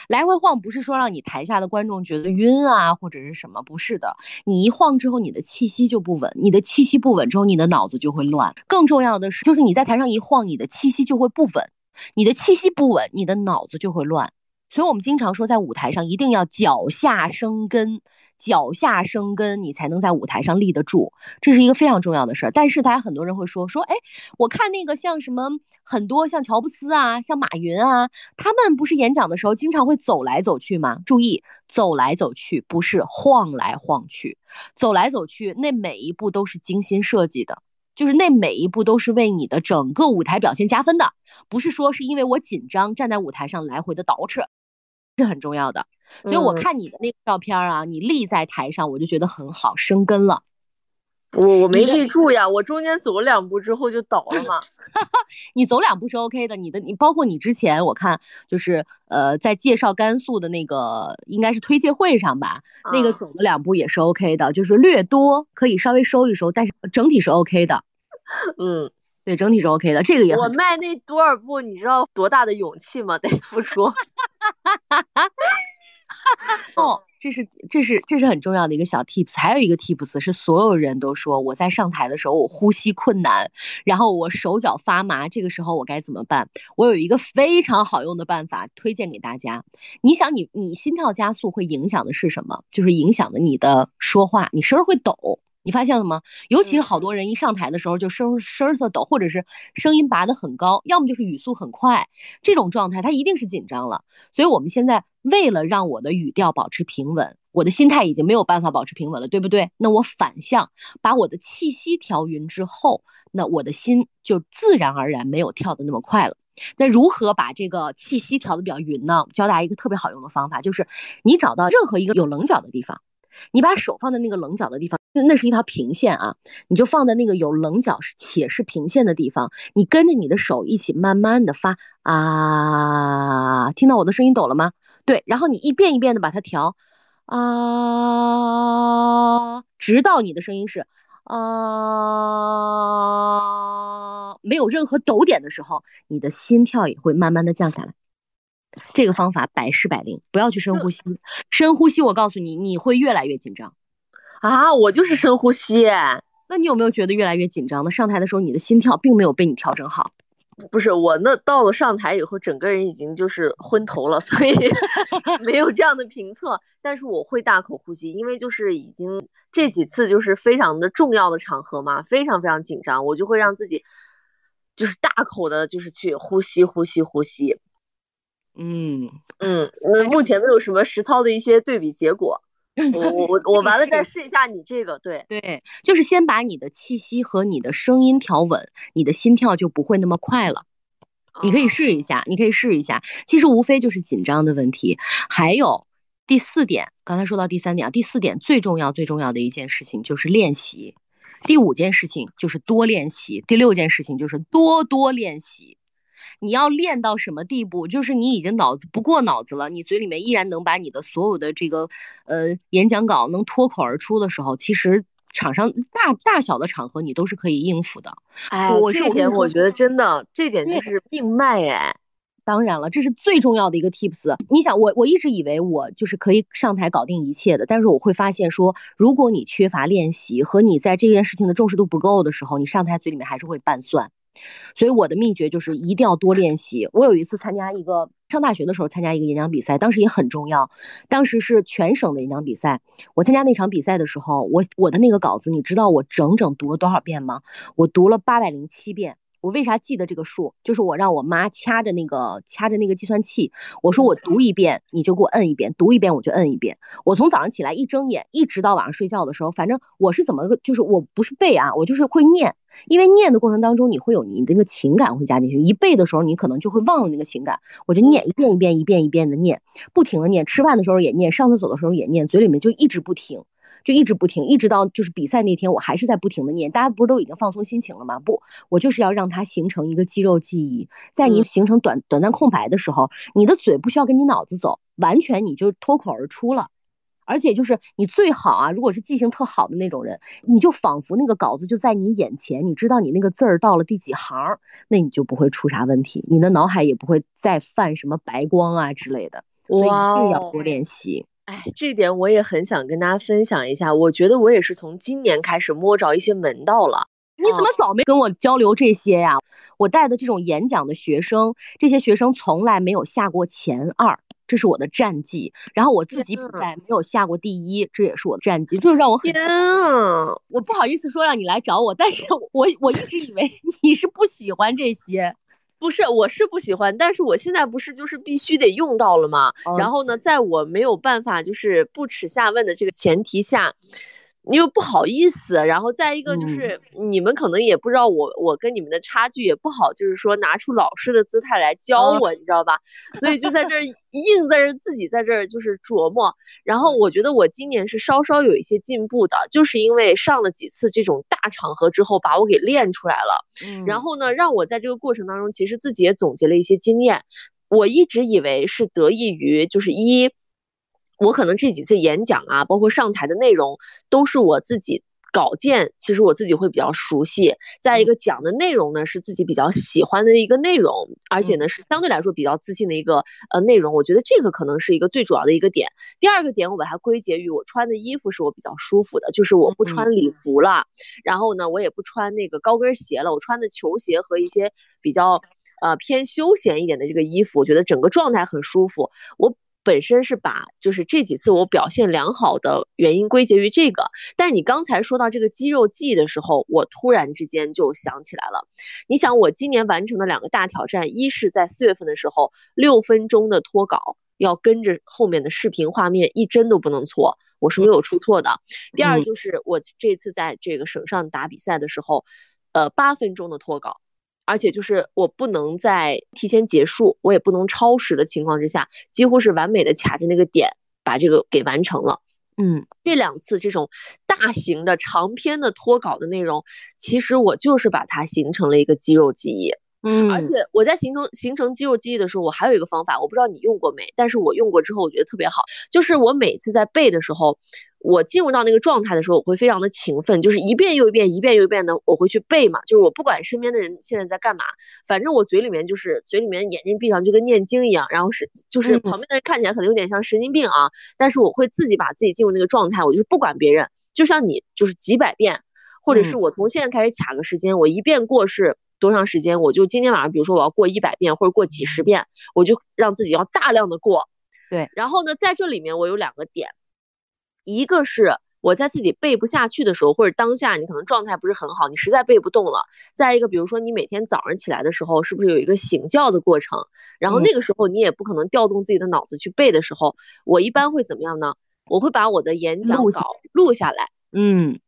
来回晃不是说让你台下的观众觉得晕啊，或者是什么？不是的，你一晃之后，你的气息就不稳，你的气息不稳之后，你的脑子就会乱。更重要的是，就是你在台上一晃，你的气息就会不稳，你的气息不稳，你的脑子就会乱。所以我们经常说，在舞台上一定要脚下生根。脚下生根，你才能在舞台上立得住，这是一个非常重要的事儿。但是大家很多人会说说，哎，我看那个像什么很多像乔布斯啊，像马云啊，他们不是演讲的时候经常会走来走去吗？注意，走来走去不是晃来晃去，走来走去那每一步都是精心设计的，就是那每一步都是为你的整个舞台表现加分的，不是说是因为我紧张站在舞台上来回的倒饬，是很重要的。所以我看你的那个照片啊，你立在台上，我就觉得很好，生根了。我我没立住呀，我中间走了两步之后就倒了嘛。(laughs) 你走两步是 OK 的，你的你包括你之前我看就是呃在介绍甘肃的那个应该是推介会上吧，那个走了两步也是 OK 的，就是略多可以稍微收一收，但是整体是 OK 的。嗯，对，整体是 OK 的。这个也我迈那多少步，你知道多大的勇气吗？得 (laughs) 付出。哈，哈，哈，哈，哈，哈哦。这是这是这是很重要的一个小 tips，还有一个 tips 是所有人都说我在上台的时候我呼吸困难，然后我手脚发麻，这个时候我该怎么办？我有一个非常好用的办法推荐给大家。你想你你心跳加速会影响的是什么？就是影响的你的说话，你声会抖。你发现了吗？尤其是好多人一上台的时候就声声特抖，或者是声音拔得很高，要么就是语速很快，这种状态他一定是紧张了。所以我们现在为了让我的语调保持平稳，我的心态已经没有办法保持平稳了，对不对？那我反向把我的气息调匀之后，那我的心就自然而然没有跳得那么快了。那如何把这个气息调得比较匀呢？教大家一个特别好用的方法，就是你找到任何一个有棱角的地方。你把手放在那个棱角的地方，那是一条平线啊，你就放在那个有棱角是且是平线的地方，你跟着你的手一起慢慢的发啊，听到我的声音抖了吗？对，然后你一遍一遍的把它调啊，直到你的声音是啊，没有任何抖点的时候，你的心跳也会慢慢的降下来。这个方法百试百灵，不要去深呼吸。深呼吸，我告诉你，你会越来越紧张。啊，我就是深呼吸。那你有没有觉得越来越紧张呢？上台的时候，你的心跳并没有被你调整好。不是我，那到了上台以后，整个人已经就是昏头了，(laughs) 所以 (laughs) 没有这样的评测。但是我会大口呼吸，因为就是已经这几次就是非常的重要的场合嘛，非常非常紧张，我就会让自己就是大口的，就是去呼吸，呼吸，呼吸。嗯嗯，那目前没有什么实操的一些对比结果。我我我完了再试一下你这个，对对，就是先把你的气息和你的声音调稳，你的心跳就不会那么快了。你可以试一下，你可以试一下。其实无非就是紧张的问题。还有第四点，刚才说到第三点啊，第四点最重要最重要的一件事情就是练习。第五件事情就是多练习。第六件事情就是多多练习。你要练到什么地步？就是你已经脑子不过脑子了，你嘴里面依然能把你的所有的这个呃演讲稿能脱口而出的时候，其实场上大大小的场合你都是可以应付的。哎，这点我觉得真的，这点就是命脉哎。当然了，这是最重要的一个 tips。你想，我我一直以为我就是可以上台搞定一切的，但是我会发现说，如果你缺乏练习和你在这件事情的重视度不够的时候，你上台嘴里面还是会拌蒜。所以我的秘诀就是一定要多练习。我有一次参加一个上大学的时候参加一个演讲比赛，当时也很重要，当时是全省的演讲比赛。我参加那场比赛的时候，我我的那个稿子，你知道我整整读了多少遍吗？我读了八百零七遍。我为啥记得这个数？就是我让我妈掐着那个掐着那个计算器，我说我读一遍你就给我摁一遍，读一遍我就摁一遍。我从早上起来一睁眼，一直到晚上睡觉的时候，反正我是怎么个，就是我不是背啊，我就是会念。因为念的过程当中，你会有你那个情感会加进去。一背的时候，你可能就会忘了那个情感。我就念一遍一遍一遍一遍的念，不停的念。吃饭的时候也念，上厕所的时候也念，嘴里面就一直不停。就一直不停，一直到就是比赛那天，我还是在不停的念。大家不是都已经放松心情了吗？不，我就是要让它形成一个肌肉记忆，在你形成短短暂空白的时候，你的嘴不需要跟你脑子走，完全你就脱口而出了。而且就是你最好啊，如果是记性特好的那种人，你就仿佛那个稿子就在你眼前，你知道你那个字儿到了第几行，那你就不会出啥问题，你的脑海也不会再泛什么白光啊之类的。所以一定要多练习。哎，这点我也很想跟大家分享一下。我觉得我也是从今年开始摸着一些门道了。你怎么早没跟我交流这些呀？我带的这种演讲的学生，这些学生从来没有下过前二，这是我的战绩。然后我自己比赛没有下过第一，这也是我的战绩，就是让我很天啊！我不好意思说让你来找我，但是我我一直以为你是不喜欢这些。不是，我是不喜欢，但是我现在不是就是必须得用到了吗？然后呢，在我没有办法就是不耻下问的这个前提下，因为不好意思，然后再一个就是你们可能也不知道我我跟你们的差距也不好，就是说拿出老师的姿态来教我，你知道吧？所以就在这儿 (laughs) 硬在这儿自己在这儿就是琢磨。然后我觉得我今年是稍稍有一些进步的，就是因为上了几次这种大场合之后，把我给练出来了。然后呢，让我在这个过程当中，其实自己也总结了一些经验。我一直以为是得益于就是一。我可能这几次演讲啊，包括上台的内容，都是我自己稿件，其实我自己会比较熟悉。再一个讲的内容呢，是自己比较喜欢的一个内容，而且呢是相对来说比较自信的一个呃内容。我觉得这个可能是一个最主要的一个点。第二个点，我把它归结于我穿的衣服是我比较舒服的，就是我不穿礼服了，然后呢我也不穿那个高跟鞋了，我穿的球鞋和一些比较呃偏休闲一点的这个衣服，我觉得整个状态很舒服。我。本身是把就是这几次我表现良好的原因归结于这个，但是你刚才说到这个肌肉记忆的时候，我突然之间就想起来了。你想，我今年完成的两个大挑战，一是在四月份的时候，六分钟的脱稿要跟着后面的视频画面一帧都不能错，我是没有出错的。第二就是我这次在这个省上打比赛的时候，呃，八分钟的脱稿。而且就是我不能在提前结束，我也不能超时的情况之下，几乎是完美的卡着那个点把这个给完成了。嗯，这两次这种大型的长篇的脱稿的内容，其实我就是把它形成了一个肌肉记忆。嗯，而且我在形成形成肌肉记忆的时候，我还有一个方法，我不知道你用过没，但是我用过之后，我觉得特别好，就是我每次在背的时候。我进入到那个状态的时候，我会非常的勤奋，就是一遍又一遍，一遍又一遍的，我会去背嘛。就是我不管身边的人现在在干嘛，反正我嘴里面就是嘴里面眼睛闭上就跟念经一样，然后是就是旁边的人看起来可能有点像神经病啊，但是我会自己把自己进入那个状态，我就是不管别人，就像你就是几百遍，或者是我从现在开始卡个时间，我一遍过是多长时间，我就今天晚上比如说我要过一百遍或者过几十遍，我就让自己要大量的过。对，然后呢，在这里面我有两个点。一个是我在自己背不下去的时候，或者当下你可能状态不是很好，你实在背不动了。再一个，比如说你每天早上起来的时候，是不是有一个醒觉的过程？然后那个时候你也不可能调动自己的脑子去背的时候，我一般会怎么样呢？我会把我的演讲稿录下来。嗯，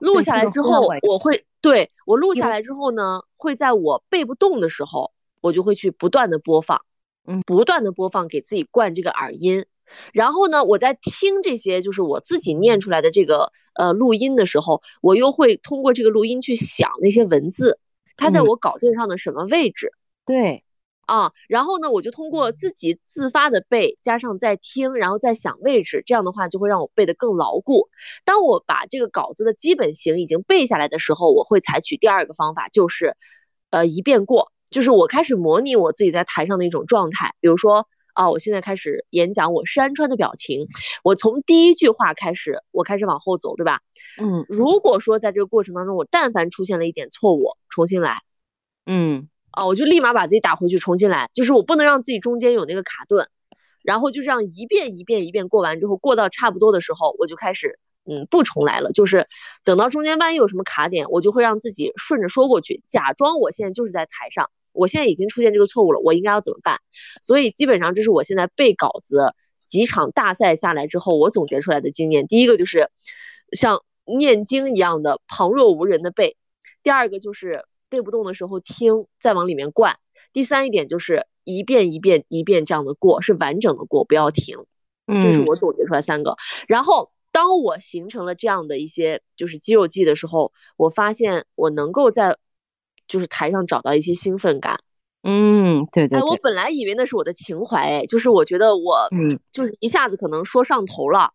录下来之后，我会对我录下来之后呢，会在我背不动的时候，我就会去不断的播放，嗯，不断的播放，给自己灌这个耳音。然后呢，我在听这些就是我自己念出来的这个呃录音的时候，我又会通过这个录音去想那些文字，它在我稿件上的什么位置？对，啊，然后呢，我就通过自己自发的背，加上在听，然后再想位置，这样的话就会让我背得更牢固。当我把这个稿子的基本型已经背下来的时候，我会采取第二个方法，就是呃一遍过，就是我开始模拟我自己在台上的一种状态，比如说。啊，我现在开始演讲我山川的表情，我从第一句话开始，我开始往后走，对吧？嗯，如果说在这个过程当中，我但凡出现了一点错误，重新来，嗯，啊，我就立马把自己打回去，重新来，就是我不能让自己中间有那个卡顿，然后就这样一遍一遍一遍过完之后，过到差不多的时候，我就开始，嗯，不重来了，就是等到中间万一有什么卡点，我就会让自己顺着说过去，假装我现在就是在台上。我现在已经出现这个错误了，我应该要怎么办？所以基本上这是我现在背稿子几场大赛下来之后，我总结出来的经验。第一个就是像念经一样的旁若无人的背，第二个就是背不动的时候听，再往里面灌。第三一点就是一遍一遍一遍这样的过，是完整的过，不要停。这是我总结出来三个。然后当我形成了这样的一些就是肌肉记忆的时候，我发现我能够在。就是台上找到一些兴奋感，嗯，对对。哎，我本来以为那是我的情怀，哎，就是我觉得我，嗯，就是一下子可能说上头了，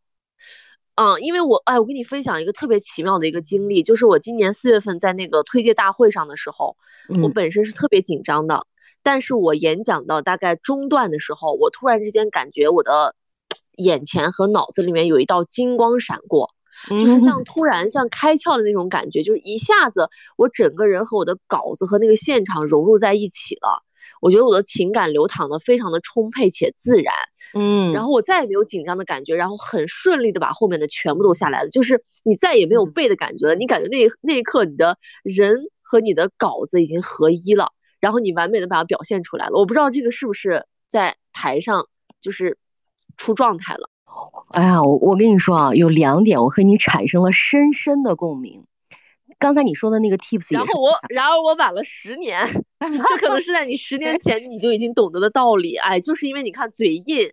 嗯，因为我，哎，我跟你分享一个特别奇妙的一个经历，就是我今年四月份在那个推介大会上的时候，我本身是特别紧张的，但是我演讲到大概中段的时候，我突然之间感觉我的眼前和脑子里面有一道金光闪过。(laughs) 就是像突然像开窍的那种感觉，就是一下子我整个人和我的稿子和那个现场融入在一起了。我觉得我的情感流淌的非常的充沛且自然，嗯，然后我再也没有紧张的感觉，然后很顺利的把后面的全部都下来了。就是你再也没有背的感觉了，你感觉那那一刻你的人和你的稿子已经合一了，然后你完美的把它表现出来了。我不知道这个是不是在台上就是出状态了。哎呀，我我跟你说啊，有两点我和你产生了深深的共鸣。刚才你说的那个 tips，然后我，然而我晚了十年，(laughs) 这可能是在你十年前你就已经懂得的道理。哎，就是因为你看嘴硬，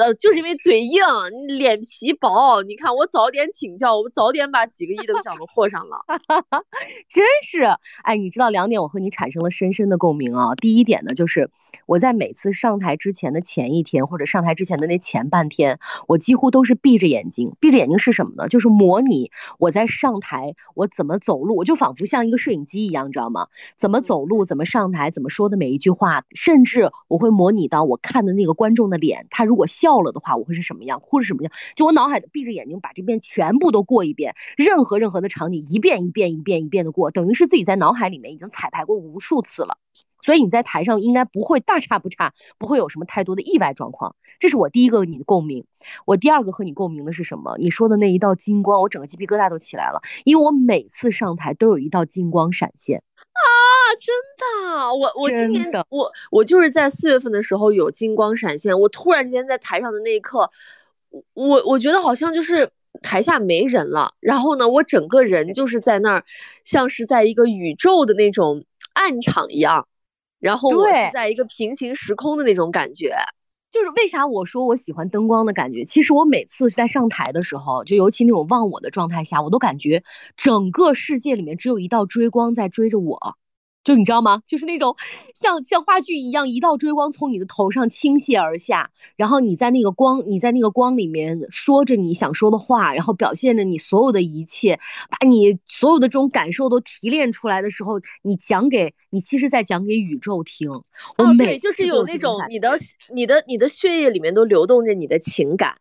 呃，就是因为嘴硬，你脸皮薄。你看我早点请教，我早点把几个亿的奖都获上了，(laughs) 真是。哎，你知道两点我和你产生了深深的共鸣啊。第一点呢，就是。我在每次上台之前的前一天，或者上台之前的那前半天，我几乎都是闭着眼睛。闭着眼睛是什么呢？就是模拟我在上台，我怎么走路，我就仿佛像一个摄影机一样，你知道吗？怎么走路，怎么上台，怎么说的每一句话，甚至我会模拟到我看的那个观众的脸，他如果笑了的话，我会是什么样，哭是什么样？就我脑海闭着眼睛把这边全部都过一遍，任何任何的场景一遍一遍一遍一遍的过，等于是自己在脑海里面已经彩排过无数次了。所以你在台上应该不会大差不差，不会有什么太多的意外状况。这是我第一个你的共鸣。我第二个和你共鸣的是什么？你说的那一道金光，我整个鸡皮疙瘩都起来了，因为我每次上台都有一道金光闪现！真的，我我今年我我就是在四月份的时候有金光闪现，我突然间在台上的那一刻，我我觉得好像就是台下没人了，然后呢，我整个人就是在那儿，像是在一个宇宙的那种暗场一样。然后我是在一个平行时空的那种感觉，就是为啥我说我喜欢灯光的感觉？其实我每次是在上台的时候，就尤其那种忘我的状态下，我都感觉整个世界里面只有一道追光在追着我。就你知道吗？就是那种像像话剧一样，一道追光从你的头上倾泻而下，然后你在那个光，你在那个光里面说着你想说的话，然后表现着你所有的一切，把你所有的这种感受都提炼出来的时候，你讲给你其实在讲给宇宙听。哦，对，就是有那种你的你的你的血液里面都流动着你的情感。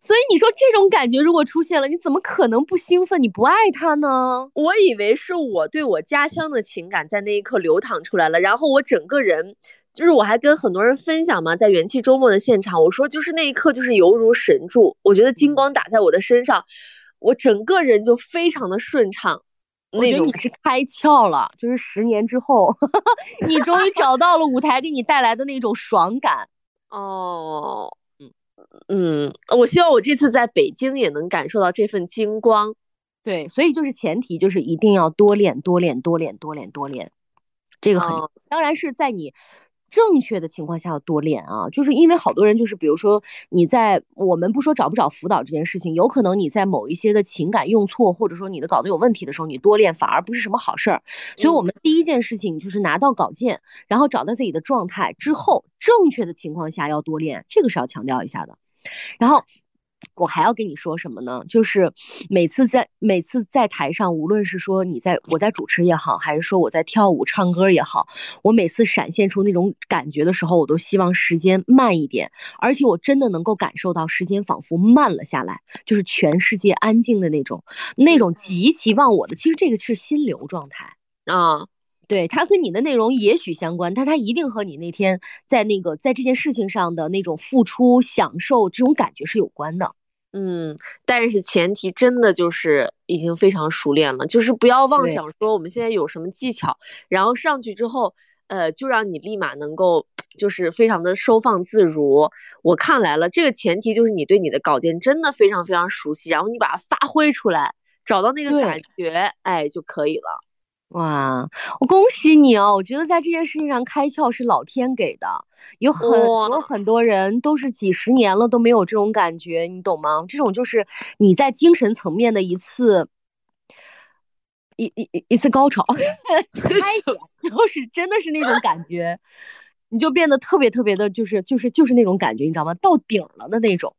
所以你说这种感觉如果出现了，你怎么可能不兴奋？你不爱他呢？我以为是我对我家乡的情感在那一刻流淌出来了，然后我整个人，就是我还跟很多人分享嘛，在元气周末的现场，我说就是那一刻就是犹如神助，我觉得金光打在我的身上，我整个人就非常的顺畅。我觉得你是开窍了，就是十年之后，(laughs) 你终于找到了舞台给你带来的那种爽感。哦。嗯，我希望我这次在北京也能感受到这份金光。对，所以就是前提就是一定要多练，多练，多练，多练，多练。这个很，当然是在你。正确的情况下要多练啊，就是因为好多人就是，比如说你在我们不说找不找辅导这件事情，有可能你在某一些的情感用错，或者说你的稿子有问题的时候，你多练反而不是什么好事儿。所以，我们第一件事情就是拿到稿件，然后找到自己的状态之后，正确的情况下要多练，这个是要强调一下的。然后。我还要跟你说什么呢？就是每次在每次在台上，无论是说你在我在主持也好，还是说我在跳舞唱歌也好，我每次闪现出那种感觉的时候，我都希望时间慢一点，而且我真的能够感受到时间仿佛慢了下来，就是全世界安静的那种，那种极其忘我的。其实这个是心流状态啊，对，它跟你的内容也许相关，但它一定和你那天在那个在这件事情上的那种付出、享受这种感觉是有关的。嗯，但是前提真的就是已经非常熟练了，就是不要妄想说我们现在有什么技巧，然后上去之后，呃，就让你立马能够就是非常的收放自如。我看来了，这个前提就是你对你的稿件真的非常非常熟悉，然后你把它发挥出来，找到那个感觉，哎，就可以了。哇，我恭喜你哦！我觉得在这件事情上开窍是老天给的，有很多很多人都是几十年了都没有这种感觉，你懂吗？这种就是你在精神层面的一次一一一次高潮，开眼 (laughs) 就是真的是那种感觉，你就变得特别特别的，就是就是就是那种感觉，你知道吗？到顶了的那种。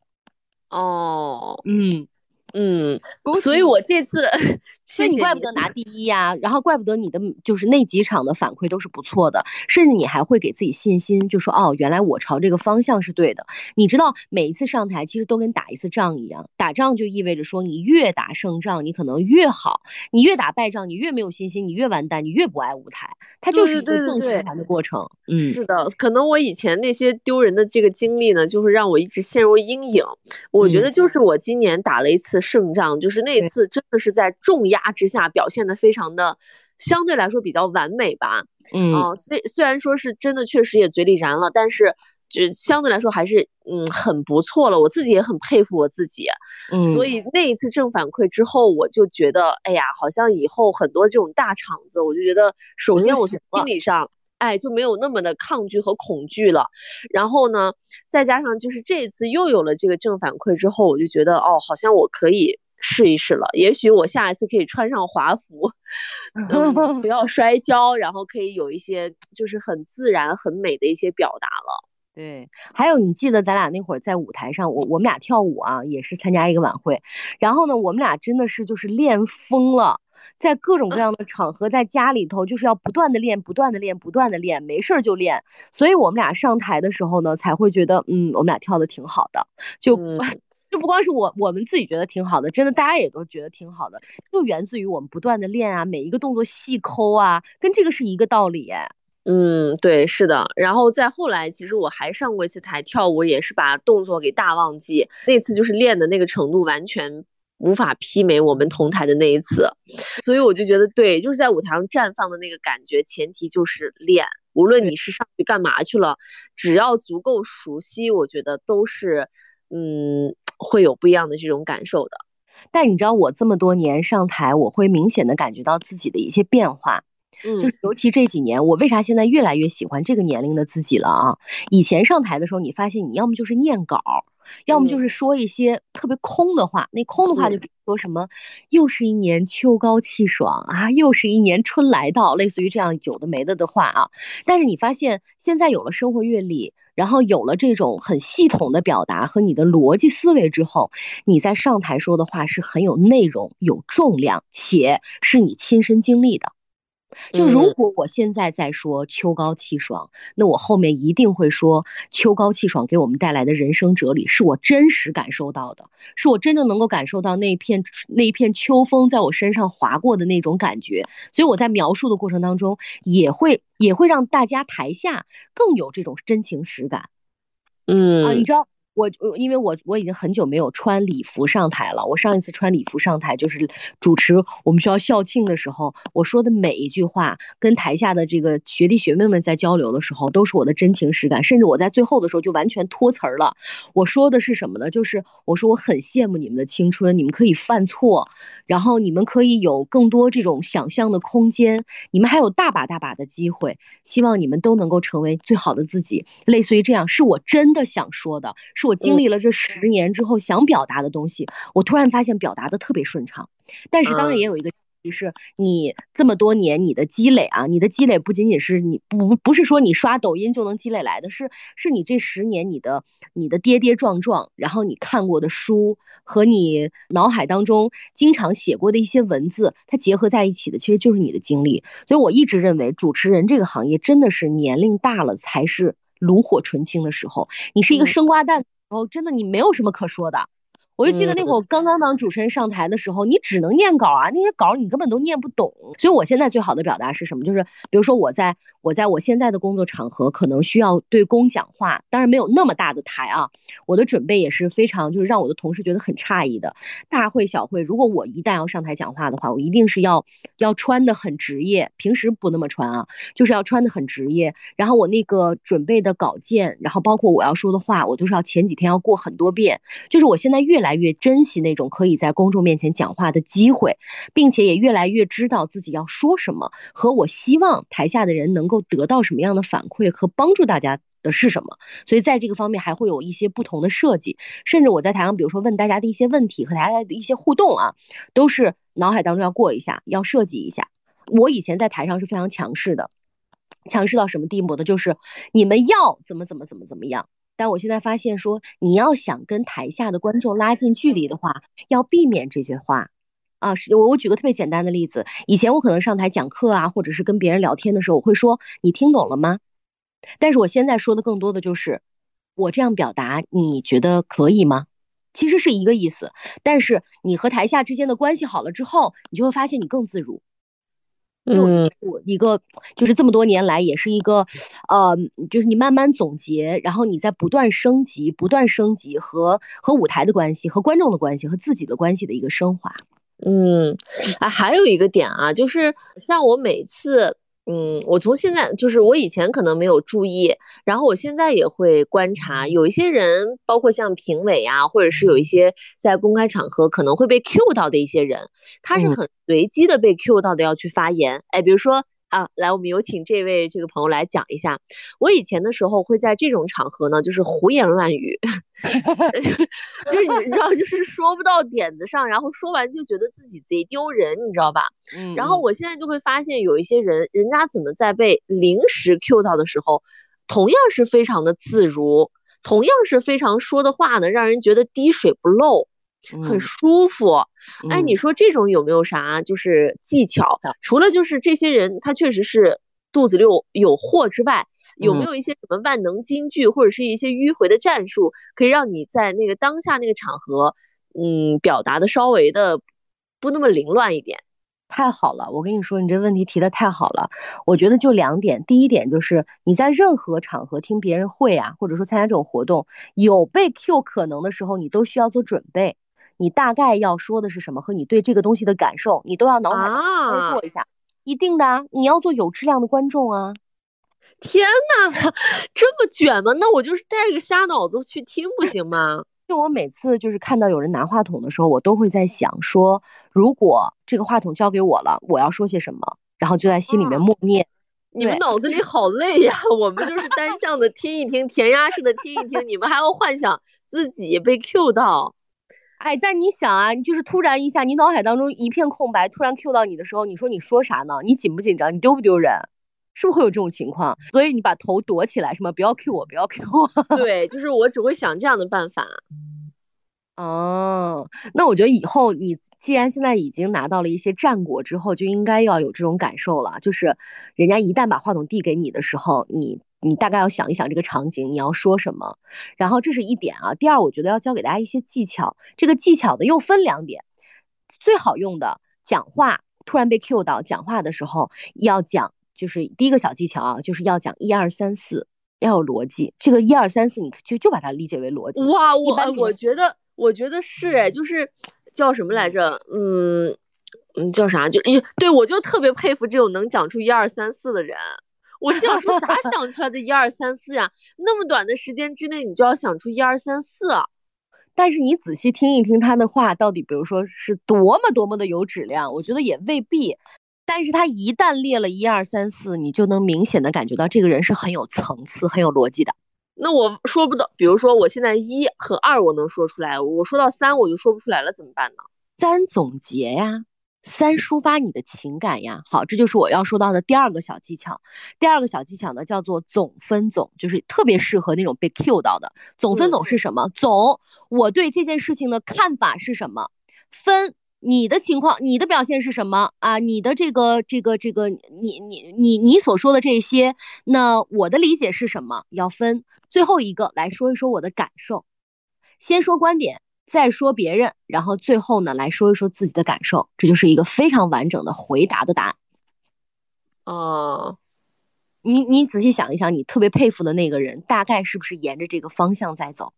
哦，嗯。嗯，所以我这次，(laughs) 所以你怪不得拿第一呀，然后怪不得你的就是那几场的反馈都是不错的，甚至你还会给自己信心，就说哦，原来我朝这个方向是对的。你知道，每一次上台其实都跟打一次仗一样，打仗就意味着说你越打胜仗，你可能越好；你越打败仗，你越没有信心，你越完蛋，你越不爱舞台。它就是一个正循环的过程。嗯，是的，可能我以前那些丢人的这个经历呢，就是让我一直陷入阴影。我觉得就是我今年打了一次。胜仗就是那次，真的是在重压之下表现的非常的，相对来说比较完美吧。嗯，虽虽然说是真的，确实也嘴里燃了，但是就相对来说还是嗯很不错了，我自己也很佩服我自己。嗯，所以那一次正反馈之后，我就觉得，哎呀，好像以后很多这种大场子，我就觉得，首先我是心理上，哎，就没有那么的抗拒和恐惧了。然后呢，再加上就是这一次又有了这个正反馈之后，我就觉得，哦，好像我可以。试一试了，也许我下一次可以穿上华服，嗯，(laughs) 不要摔跤，然后可以有一些就是很自然、很美的一些表达了。对，还有你记得咱俩那会儿在舞台上，我我们俩跳舞啊，也是参加一个晚会，然后呢，我们俩真的是就是练疯了，在各种各样的场合，在家里头就是要不断的练，不断的练，不断的练，没事儿就练，所以我们俩上台的时候呢，才会觉得，嗯，我们俩跳的挺好的，就。(laughs) 就不光是我，我们自己觉得挺好的，真的大家也都觉得挺好的，就源自于我们不断的练啊，每一个动作细抠啊，跟这个是一个道理。嗯，对，是的。然后再后来，其实我还上过一次台跳舞，也是把动作给大忘记。那次就是练的那个程度完全无法媲美我们同台的那一次，所以我就觉得，对，就是在舞台上绽放的那个感觉，前提就是练。无论你是上去干嘛去了，只要足够熟悉，我觉得都是，嗯。会有不一样的这种感受的，但你知道我这么多年上台，我会明显的感觉到自己的一些变化，嗯，就是尤其这几年，我为啥现在越来越喜欢这个年龄的自己了啊？以前上台的时候，你发现你要么就是念稿，要么就是说一些特别空的话，那空的话就比如说什么，又是一年秋高气爽啊，又是一年春来到，类似于这样有的没的的话啊。但是你发现现在有了生活阅历。然后有了这种很系统的表达和你的逻辑思维之后，你在上台说的话是很有内容、有重量，且是你亲身经历的。就如果我现在在说秋高气爽，那我后面一定会说秋高气爽给我们带来的人生哲理，是我真实感受到的，是我真正能够感受到那一片那一片秋风在我身上划过的那种感觉。所以我在描述的过程当中，也会也会让大家台下更有这种真情实感。嗯啊，你知道。我我因为我我已经很久没有穿礼服上台了。我上一次穿礼服上台就是主持我们学校校庆的时候，我说的每一句话，跟台下的这个学弟学妹们在交流的时候，都是我的真情实感。甚至我在最后的时候就完全脱词儿了。我说的是什么呢？就是我说我很羡慕你们的青春，你们可以犯错，然后你们可以有更多这种想象的空间，你们还有大把大把的机会。希望你们都能够成为最好的自己。类似于这样，是我真的想说的。是我经历了这十年之后想表达的东西，我突然发现表达的特别顺畅，但是当然也有一个。是你这么多年你的积累啊，你的积累不仅仅是你不不是说你刷抖音就能积累来的，是是你这十年你的你的跌跌撞撞，然后你看过的书和你脑海当中经常写过的一些文字，它结合在一起的，其实就是你的经历。所以我一直认为主持人这个行业真的是年龄大了才是炉火纯青的时候，你是一个生瓜蛋，然哦真的你没有什么可说的。我就记得那会儿我刚刚当主持人上台的时候，你只能念稿啊，那些稿你根本都念不懂。所以我现在最好的表达是什么？就是比如说我在我在我现在的工作场合，可能需要对公讲话，当然没有那么大的台啊。我的准备也是非常，就是让我的同事觉得很诧异的。大会小会，如果我一旦要上台讲话的话，我一定是要要穿的很职业，平时不那么穿啊，就是要穿的很职业。然后我那个准备的稿件，然后包括我要说的话，我都是要前几天要过很多遍。就是我现在越来。越来越珍惜那种可以在公众面前讲话的机会，并且也越来越知道自己要说什么，和我希望台下的人能够得到什么样的反馈和帮助大家的是什么。所以在这个方面还会有一些不同的设计，甚至我在台上，比如说问大家的一些问题和大家的一些互动啊，都是脑海当中要过一下，要设计一下。我以前在台上是非常强势的，强势到什么地步呢？就是你们要怎么怎么怎么怎么样。但我现在发现，说你要想跟台下的观众拉近距离的话，要避免这些话，啊，是我我举个特别简单的例子，以前我可能上台讲课啊，或者是跟别人聊天的时候，我会说你听懂了吗？但是我现在说的更多的就是，我这样表达你觉得可以吗？其实是一个意思，但是你和台下之间的关系好了之后，你就会发现你更自如。就我一个，就是这么多年来，也是一个，呃，就是你慢慢总结，然后你在不断升级、不断升级和和舞台的关系、和观众的关系、和自己的关系的一个升华。嗯，啊，还有一个点啊，就是像我每次嗯，我从现在就是我以前可能没有注意，然后我现在也会观察，有一些人，包括像评委啊，或者是有一些在公开场合可能会被 Q 到的一些人，他是很随机的被 Q 到的要去发言，哎，比如说。啊，来，我们有请这位这个朋友来讲一下。我以前的时候会在这种场合呢，就是胡言乱语 (laughs) (laughs) 就是你知道，就是说不到点子上，然后说完就觉得自己贼丢人，你知道吧？嗯。然后我现在就会发现，有一些人，人家怎么在被临时 Q 到的时候，同样是非常的自如，同样是非常说的话呢，让人觉得滴水不漏。很舒服，哎，你说这种有没有啥就是技巧？除了就是这些人他确实是肚子里有有货之外，有没有一些什么万能金句或者是一些迂回的战术，可以让你在那个当下那个场合，嗯，表达的稍微的不那么凌乱一点？太好了，我跟你说，你这问题提的太好了。我觉得就两点，第一点就是你在任何场合听别人会啊，或者说参加这种活动，有被 Q 可能的时候，你都需要做准备。你大概要说的是什么和你对这个东西的感受，你都要脑海中过一下，一定的，你要做有质量的观众啊！天哪，(laughs) 这么卷吗？那我就是带个瞎脑子去听不行吗？(laughs) 就我每次就是看到有人拿话筒的时候，我都会在想说，如果这个话筒交给我了，我要说些什么？然后就在心里面默念。你们脑子里 (laughs) 好累呀，我们就是单向的听一听，填鸭式的听一听，你们还要幻想自己被 Q 到。哎，但你想啊，就是突然一下，你脑海当中一片空白，突然 Q 到你的时候，你说你说啥呢？你紧不紧张？你丢不丢人？是不是会有这种情况？所以你把头躲起来，什么不要 Q 我，不要 Q 我。(laughs) 对，就是我只会想这样的办法。哦，那我觉得以后你既然现在已经拿到了一些战果之后，就应该要有这种感受了，就是人家一旦把话筒递给你的时候，你。你大概要想一想这个场景，你要说什么，然后这是一点啊。第二，我觉得要教给大家一些技巧。这个技巧呢又分两点，最好用的讲话突然被 Q 到，讲话的时候要讲，就是第一个小技巧啊，就是要讲一二三四，要有逻辑。这个一二三四，你就就把它理解为逻辑。哇，我我觉得我觉得是哎，就是叫什么来着？嗯嗯，叫啥？就对我就特别佩服这种能讲出一二三四的人。我心想说，咋想出来的一二三四呀？那么短的时间之内，你就要想出一二三四。但是你仔细听一听他的话，到底比如说是多么多么的有质量，我觉得也未必。但是他一旦列了一二三四，你就能明显的感觉到这个人是很有层次、很有逻辑的。那我说不到，比如说我现在一和二我能说出来，我说到三我就说不出来了，怎么办呢？三总结呀。三抒发你的情感呀，好，这就是我要说到的第二个小技巧。第二个小技巧呢，叫做总分总，就是特别适合那种被 Q 到的。总分总是什么？总，我对这件事情的看法是什么？分，你的情况，你的表现是什么啊？你的这个这个这个，你你你你所说的这些，那我的理解是什么？要分。最后一个来说一说我的感受，先说观点。再说别人，然后最后呢来说一说自己的感受，这就是一个非常完整的回答的答案。哦，你你仔细想一想，你特别佩服的那个人，大概是不是沿着这个方向在走？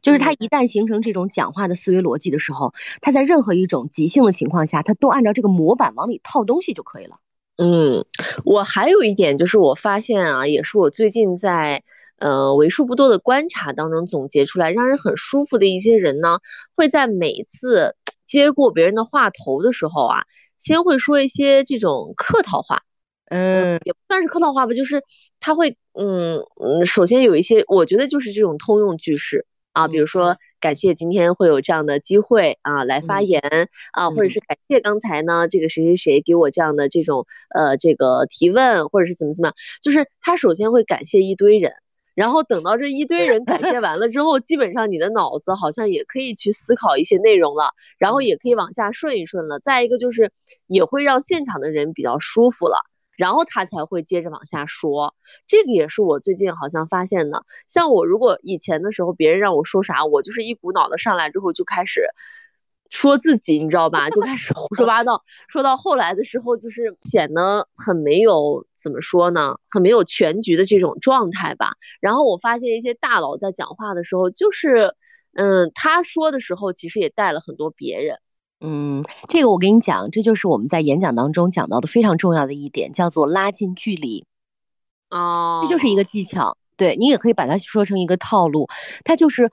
就是他一旦形成这种讲话的思维逻辑的时候，他在任何一种即兴的情况下，他都按照这个模板往里套东西就可以了。嗯，我还有一点就是我发现啊，也是我最近在。呃，为数不多的观察当中总结出来，让人很舒服的一些人呢，会在每次接过别人的话头的时候啊，先会说一些这种客套话，嗯，也不算是客套话吧，就是他会，嗯嗯，首先有一些，我觉得就是这种通用句式。啊，比如说感谢今天会有这样的机会啊来发言啊，或者是感谢刚才呢这个谁谁谁给我这样的这种呃这个提问，或者是怎么怎么样，就是他首先会感谢一堆人。然后等到这一堆人感谢完了之后，基本上你的脑子好像也可以去思考一些内容了，然后也可以往下顺一顺了。再一个就是也会让现场的人比较舒服了，然后他才会接着往下说。这个也是我最近好像发现的。像我如果以前的时候别人让我说啥，我就是一股脑的上来之后就开始。说自己，你知道吧？就开始胡说八道。说到后来的时候，就是显得很没有怎么说呢，很没有全局的这种状态吧。然后我发现一些大佬在讲话的时候，就是，嗯，他说的时候其实也带了很多别人。嗯，这个我跟你讲，这就是我们在演讲当中讲到的非常重要的一点，叫做拉近距离。哦，这就是一个技巧。对你也可以把它说成一个套路，它就是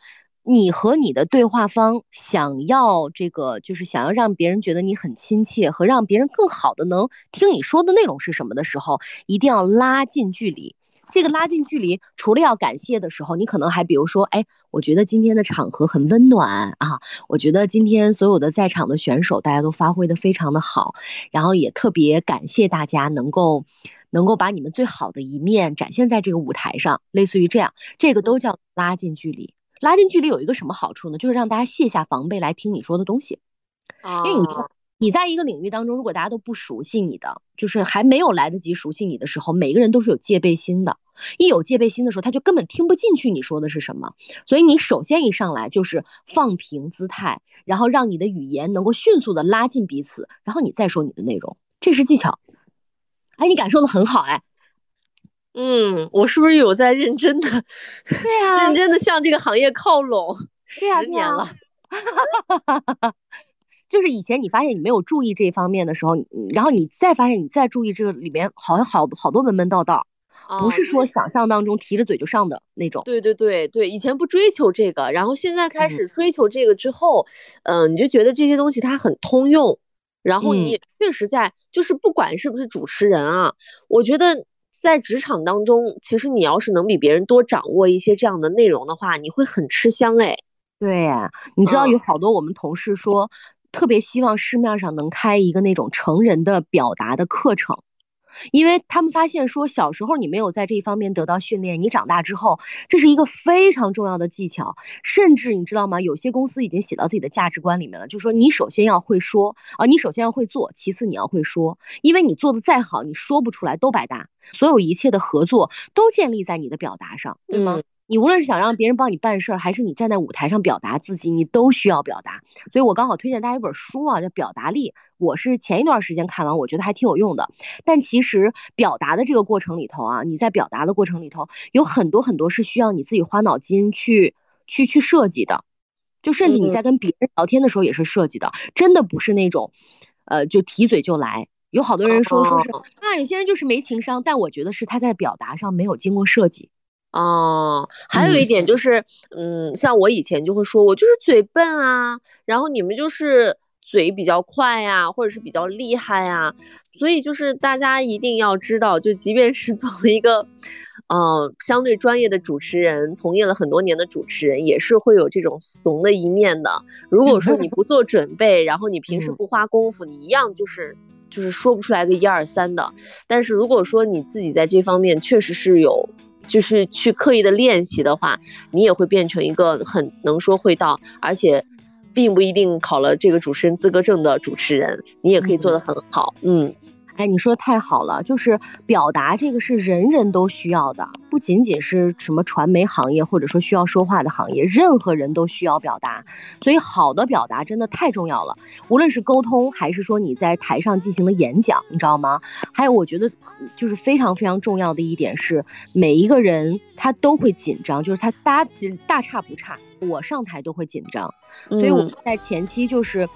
你和你的对话方想要这个，就是想要让别人觉得你很亲切，和让别人更好的能听你说的内容是什么的时候，一定要拉近距离。这个拉近距离，除了要感谢的时候，你可能还比如说，哎，我觉得今天的场合很温暖啊，我觉得今天所有的在场的选手大家都发挥的非常的好，然后也特别感谢大家能够能够把你们最好的一面展现在这个舞台上，类似于这样，这个都叫拉近距离。拉近距离有一个什么好处呢？就是让大家卸下防备来听你说的东西，因为你。你在一个领域当中，如果大家都不熟悉你的，就是还没有来得及熟悉你的时候，每个人都是有戒备心的。一有戒备心的时候，他就根本听不进去你说的是什么。所以你首先一上来就是放平姿态，然后让你的语言能够迅速的拉近彼此，然后你再说你的内容，这是技巧。哎，你感受的很好，哎，嗯，我是不是有在认真的？对啊，(laughs) 认真的向这个行业靠拢 (laughs) 十年了。(laughs) 就是以前你发现你没有注意这方面的时候，然后你再发现你再注意这个里面好像好好多门门道道，不是说想象当中提着嘴就上的那种。对对对对，以前不追求这个，然后现在开始追求这个之后，嗯，你就觉得这些东西它很通用，然后你也确实在，就是不管是不是主持人啊，我觉得在职场当中，其实你要是能比别人多掌握一些这样的内容的话，你会很吃香哎。对呀，你知道有好多我们同事说。特别希望市面上能开一个那种成人的表达的课程，因为他们发现说，小时候你没有在这一方面得到训练，你长大之后，这是一个非常重要的技巧。甚至你知道吗？有些公司已经写到自己的价值观里面了，就是说你首先要会说啊，你首先要会做，其次你要会说，因为你做的再好，你说不出来都白搭。所有一切的合作都建立在你的表达上，对吗？你无论是想让别人帮你办事儿，还是你站在舞台上表达自己，你都需要表达。所以我刚好推荐大家一本书啊，叫《表达力》。我是前一段时间看完，我觉得还挺有用的。但其实表达的这个过程里头啊，你在表达的过程里头有很多很多是需要你自己花脑筋去去去设计的。就甚至你在跟别人聊天的时候也是设计的，真的不是那种，呃，就提嘴就来。有好多人说说是啊，有些人就是没情商，但我觉得是他在表达上没有经过设计。哦，还有一点就是，嗯，像我以前就会说，我就是嘴笨啊，然后你们就是嘴比较快呀，或者是比较厉害呀，所以就是大家一定要知道，就即便是 (laughs) 作为一个，呃，相对专业的主持人，从业了很多年的主持人，也是会有这种怂的一面的。如果说你不做准备，然后你平时不花功夫，你一样就是就是说不出来个一二三的。但是如果说你自己在这方面确实是有。就是去刻意的练习的话，你也会变成一个很能说会道，而且并不一定考了这个主持人资格证的主持人，你也可以做得很好。嗯。哎，你说的太好了，就是表达这个是人人都需要的，不仅仅是什么传媒行业或者说需要说话的行业，任何人都需要表达。所以好的表达真的太重要了，无论是沟通还是说你在台上进行的演讲，你知道吗？还有我觉得就是非常非常重要的一点是，每一个人他都会紧张，就是他大大差不差，我上台都会紧张，所以我们在前期就是。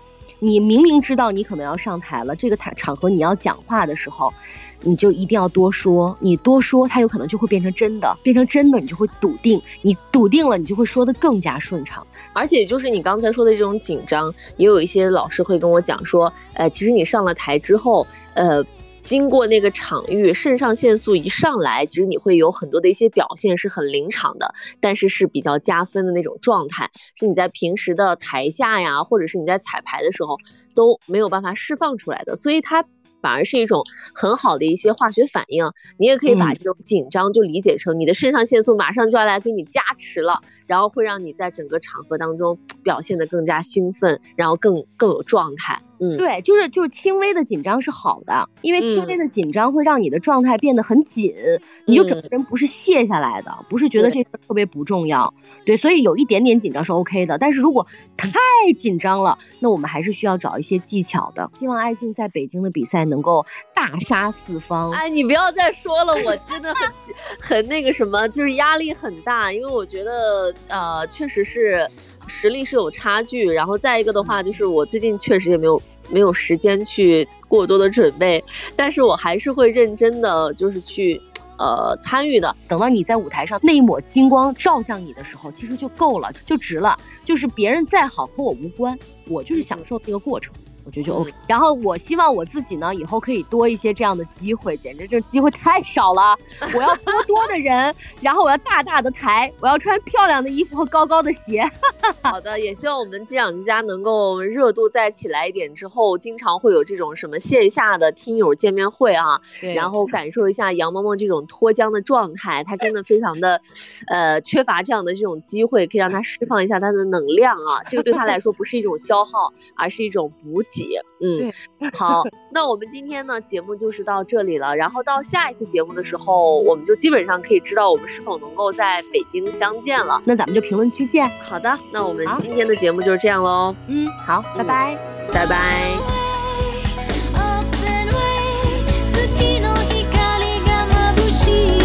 你明明知道你可能要上台了，这个台场合你要讲话的时候，你就一定要多说。你多说，它有可能就会变成真的，变成真的，你就会笃定。你笃定了，你就会说的更加顺畅。而且就是你刚才说的这种紧张，也有一些老师会跟我讲说，呃，其实你上了台之后，呃。经过那个场域，肾上腺素一上来，其实你会有很多的一些表现是很临场的，但是是比较加分的那种状态，是你在平时的台下呀，或者是你在彩排的时候都没有办法释放出来的，所以它反而是一种很好的一些化学反应。你也可以把这种紧张就理解成你的肾上腺素马上就要来给你加持了，然后会让你在整个场合当中表现得更加兴奋，然后更更有状态。嗯，对，就是就是轻微的紧张是好的，因为轻微的紧张会让你的状态变得很紧，你就整个人不是卸下来的，不是觉得这个特别不重要。对，所以有一点点紧张是 OK 的，但是如果太紧张了，那我们还是需要找一些技巧的。希望爱静在北京的比赛能够大杀四方。哎，你不要再说了，我真的很 (laughs) 很那个什么，就是压力很大，因为我觉得呃，确实是。实力是有差距。然后再一个的话，就是我最近确实也没有没有时间去过多的准备，但是我还是会认真的就是去。呃，参与的，等到你在舞台上那一抹金光照向你的时候，其实就够了，就值了。就是别人再好和我无关，我就是享受这个过程。我觉得就 OK，然后我希望我自己呢，以后可以多一些这样的机会，简直这机会太少了。我要多多的人，(laughs) 然后我要大大的台，我要穿漂亮的衣服和高高的鞋。(laughs) 好的，也希望我们机长之家能够热度再起来一点，之后经常会有这种什么线下的听友见面会啊，然后感受一下杨萌萌这种脱缰的状态，她真的非常的，呃，缺乏这样的这种机会，可以让她释放一下她的能量啊，这个对她来说不是一种消耗，而是一种补。嗯，好，那我们今天呢节目就是到这里了，然后到下一次节目的时候，我们就基本上可以知道我们是否能够在北京相见了。那咱们就评论区见。好的，那我们今天的节目就是这样喽。嗯，好，拜拜，拜拜。の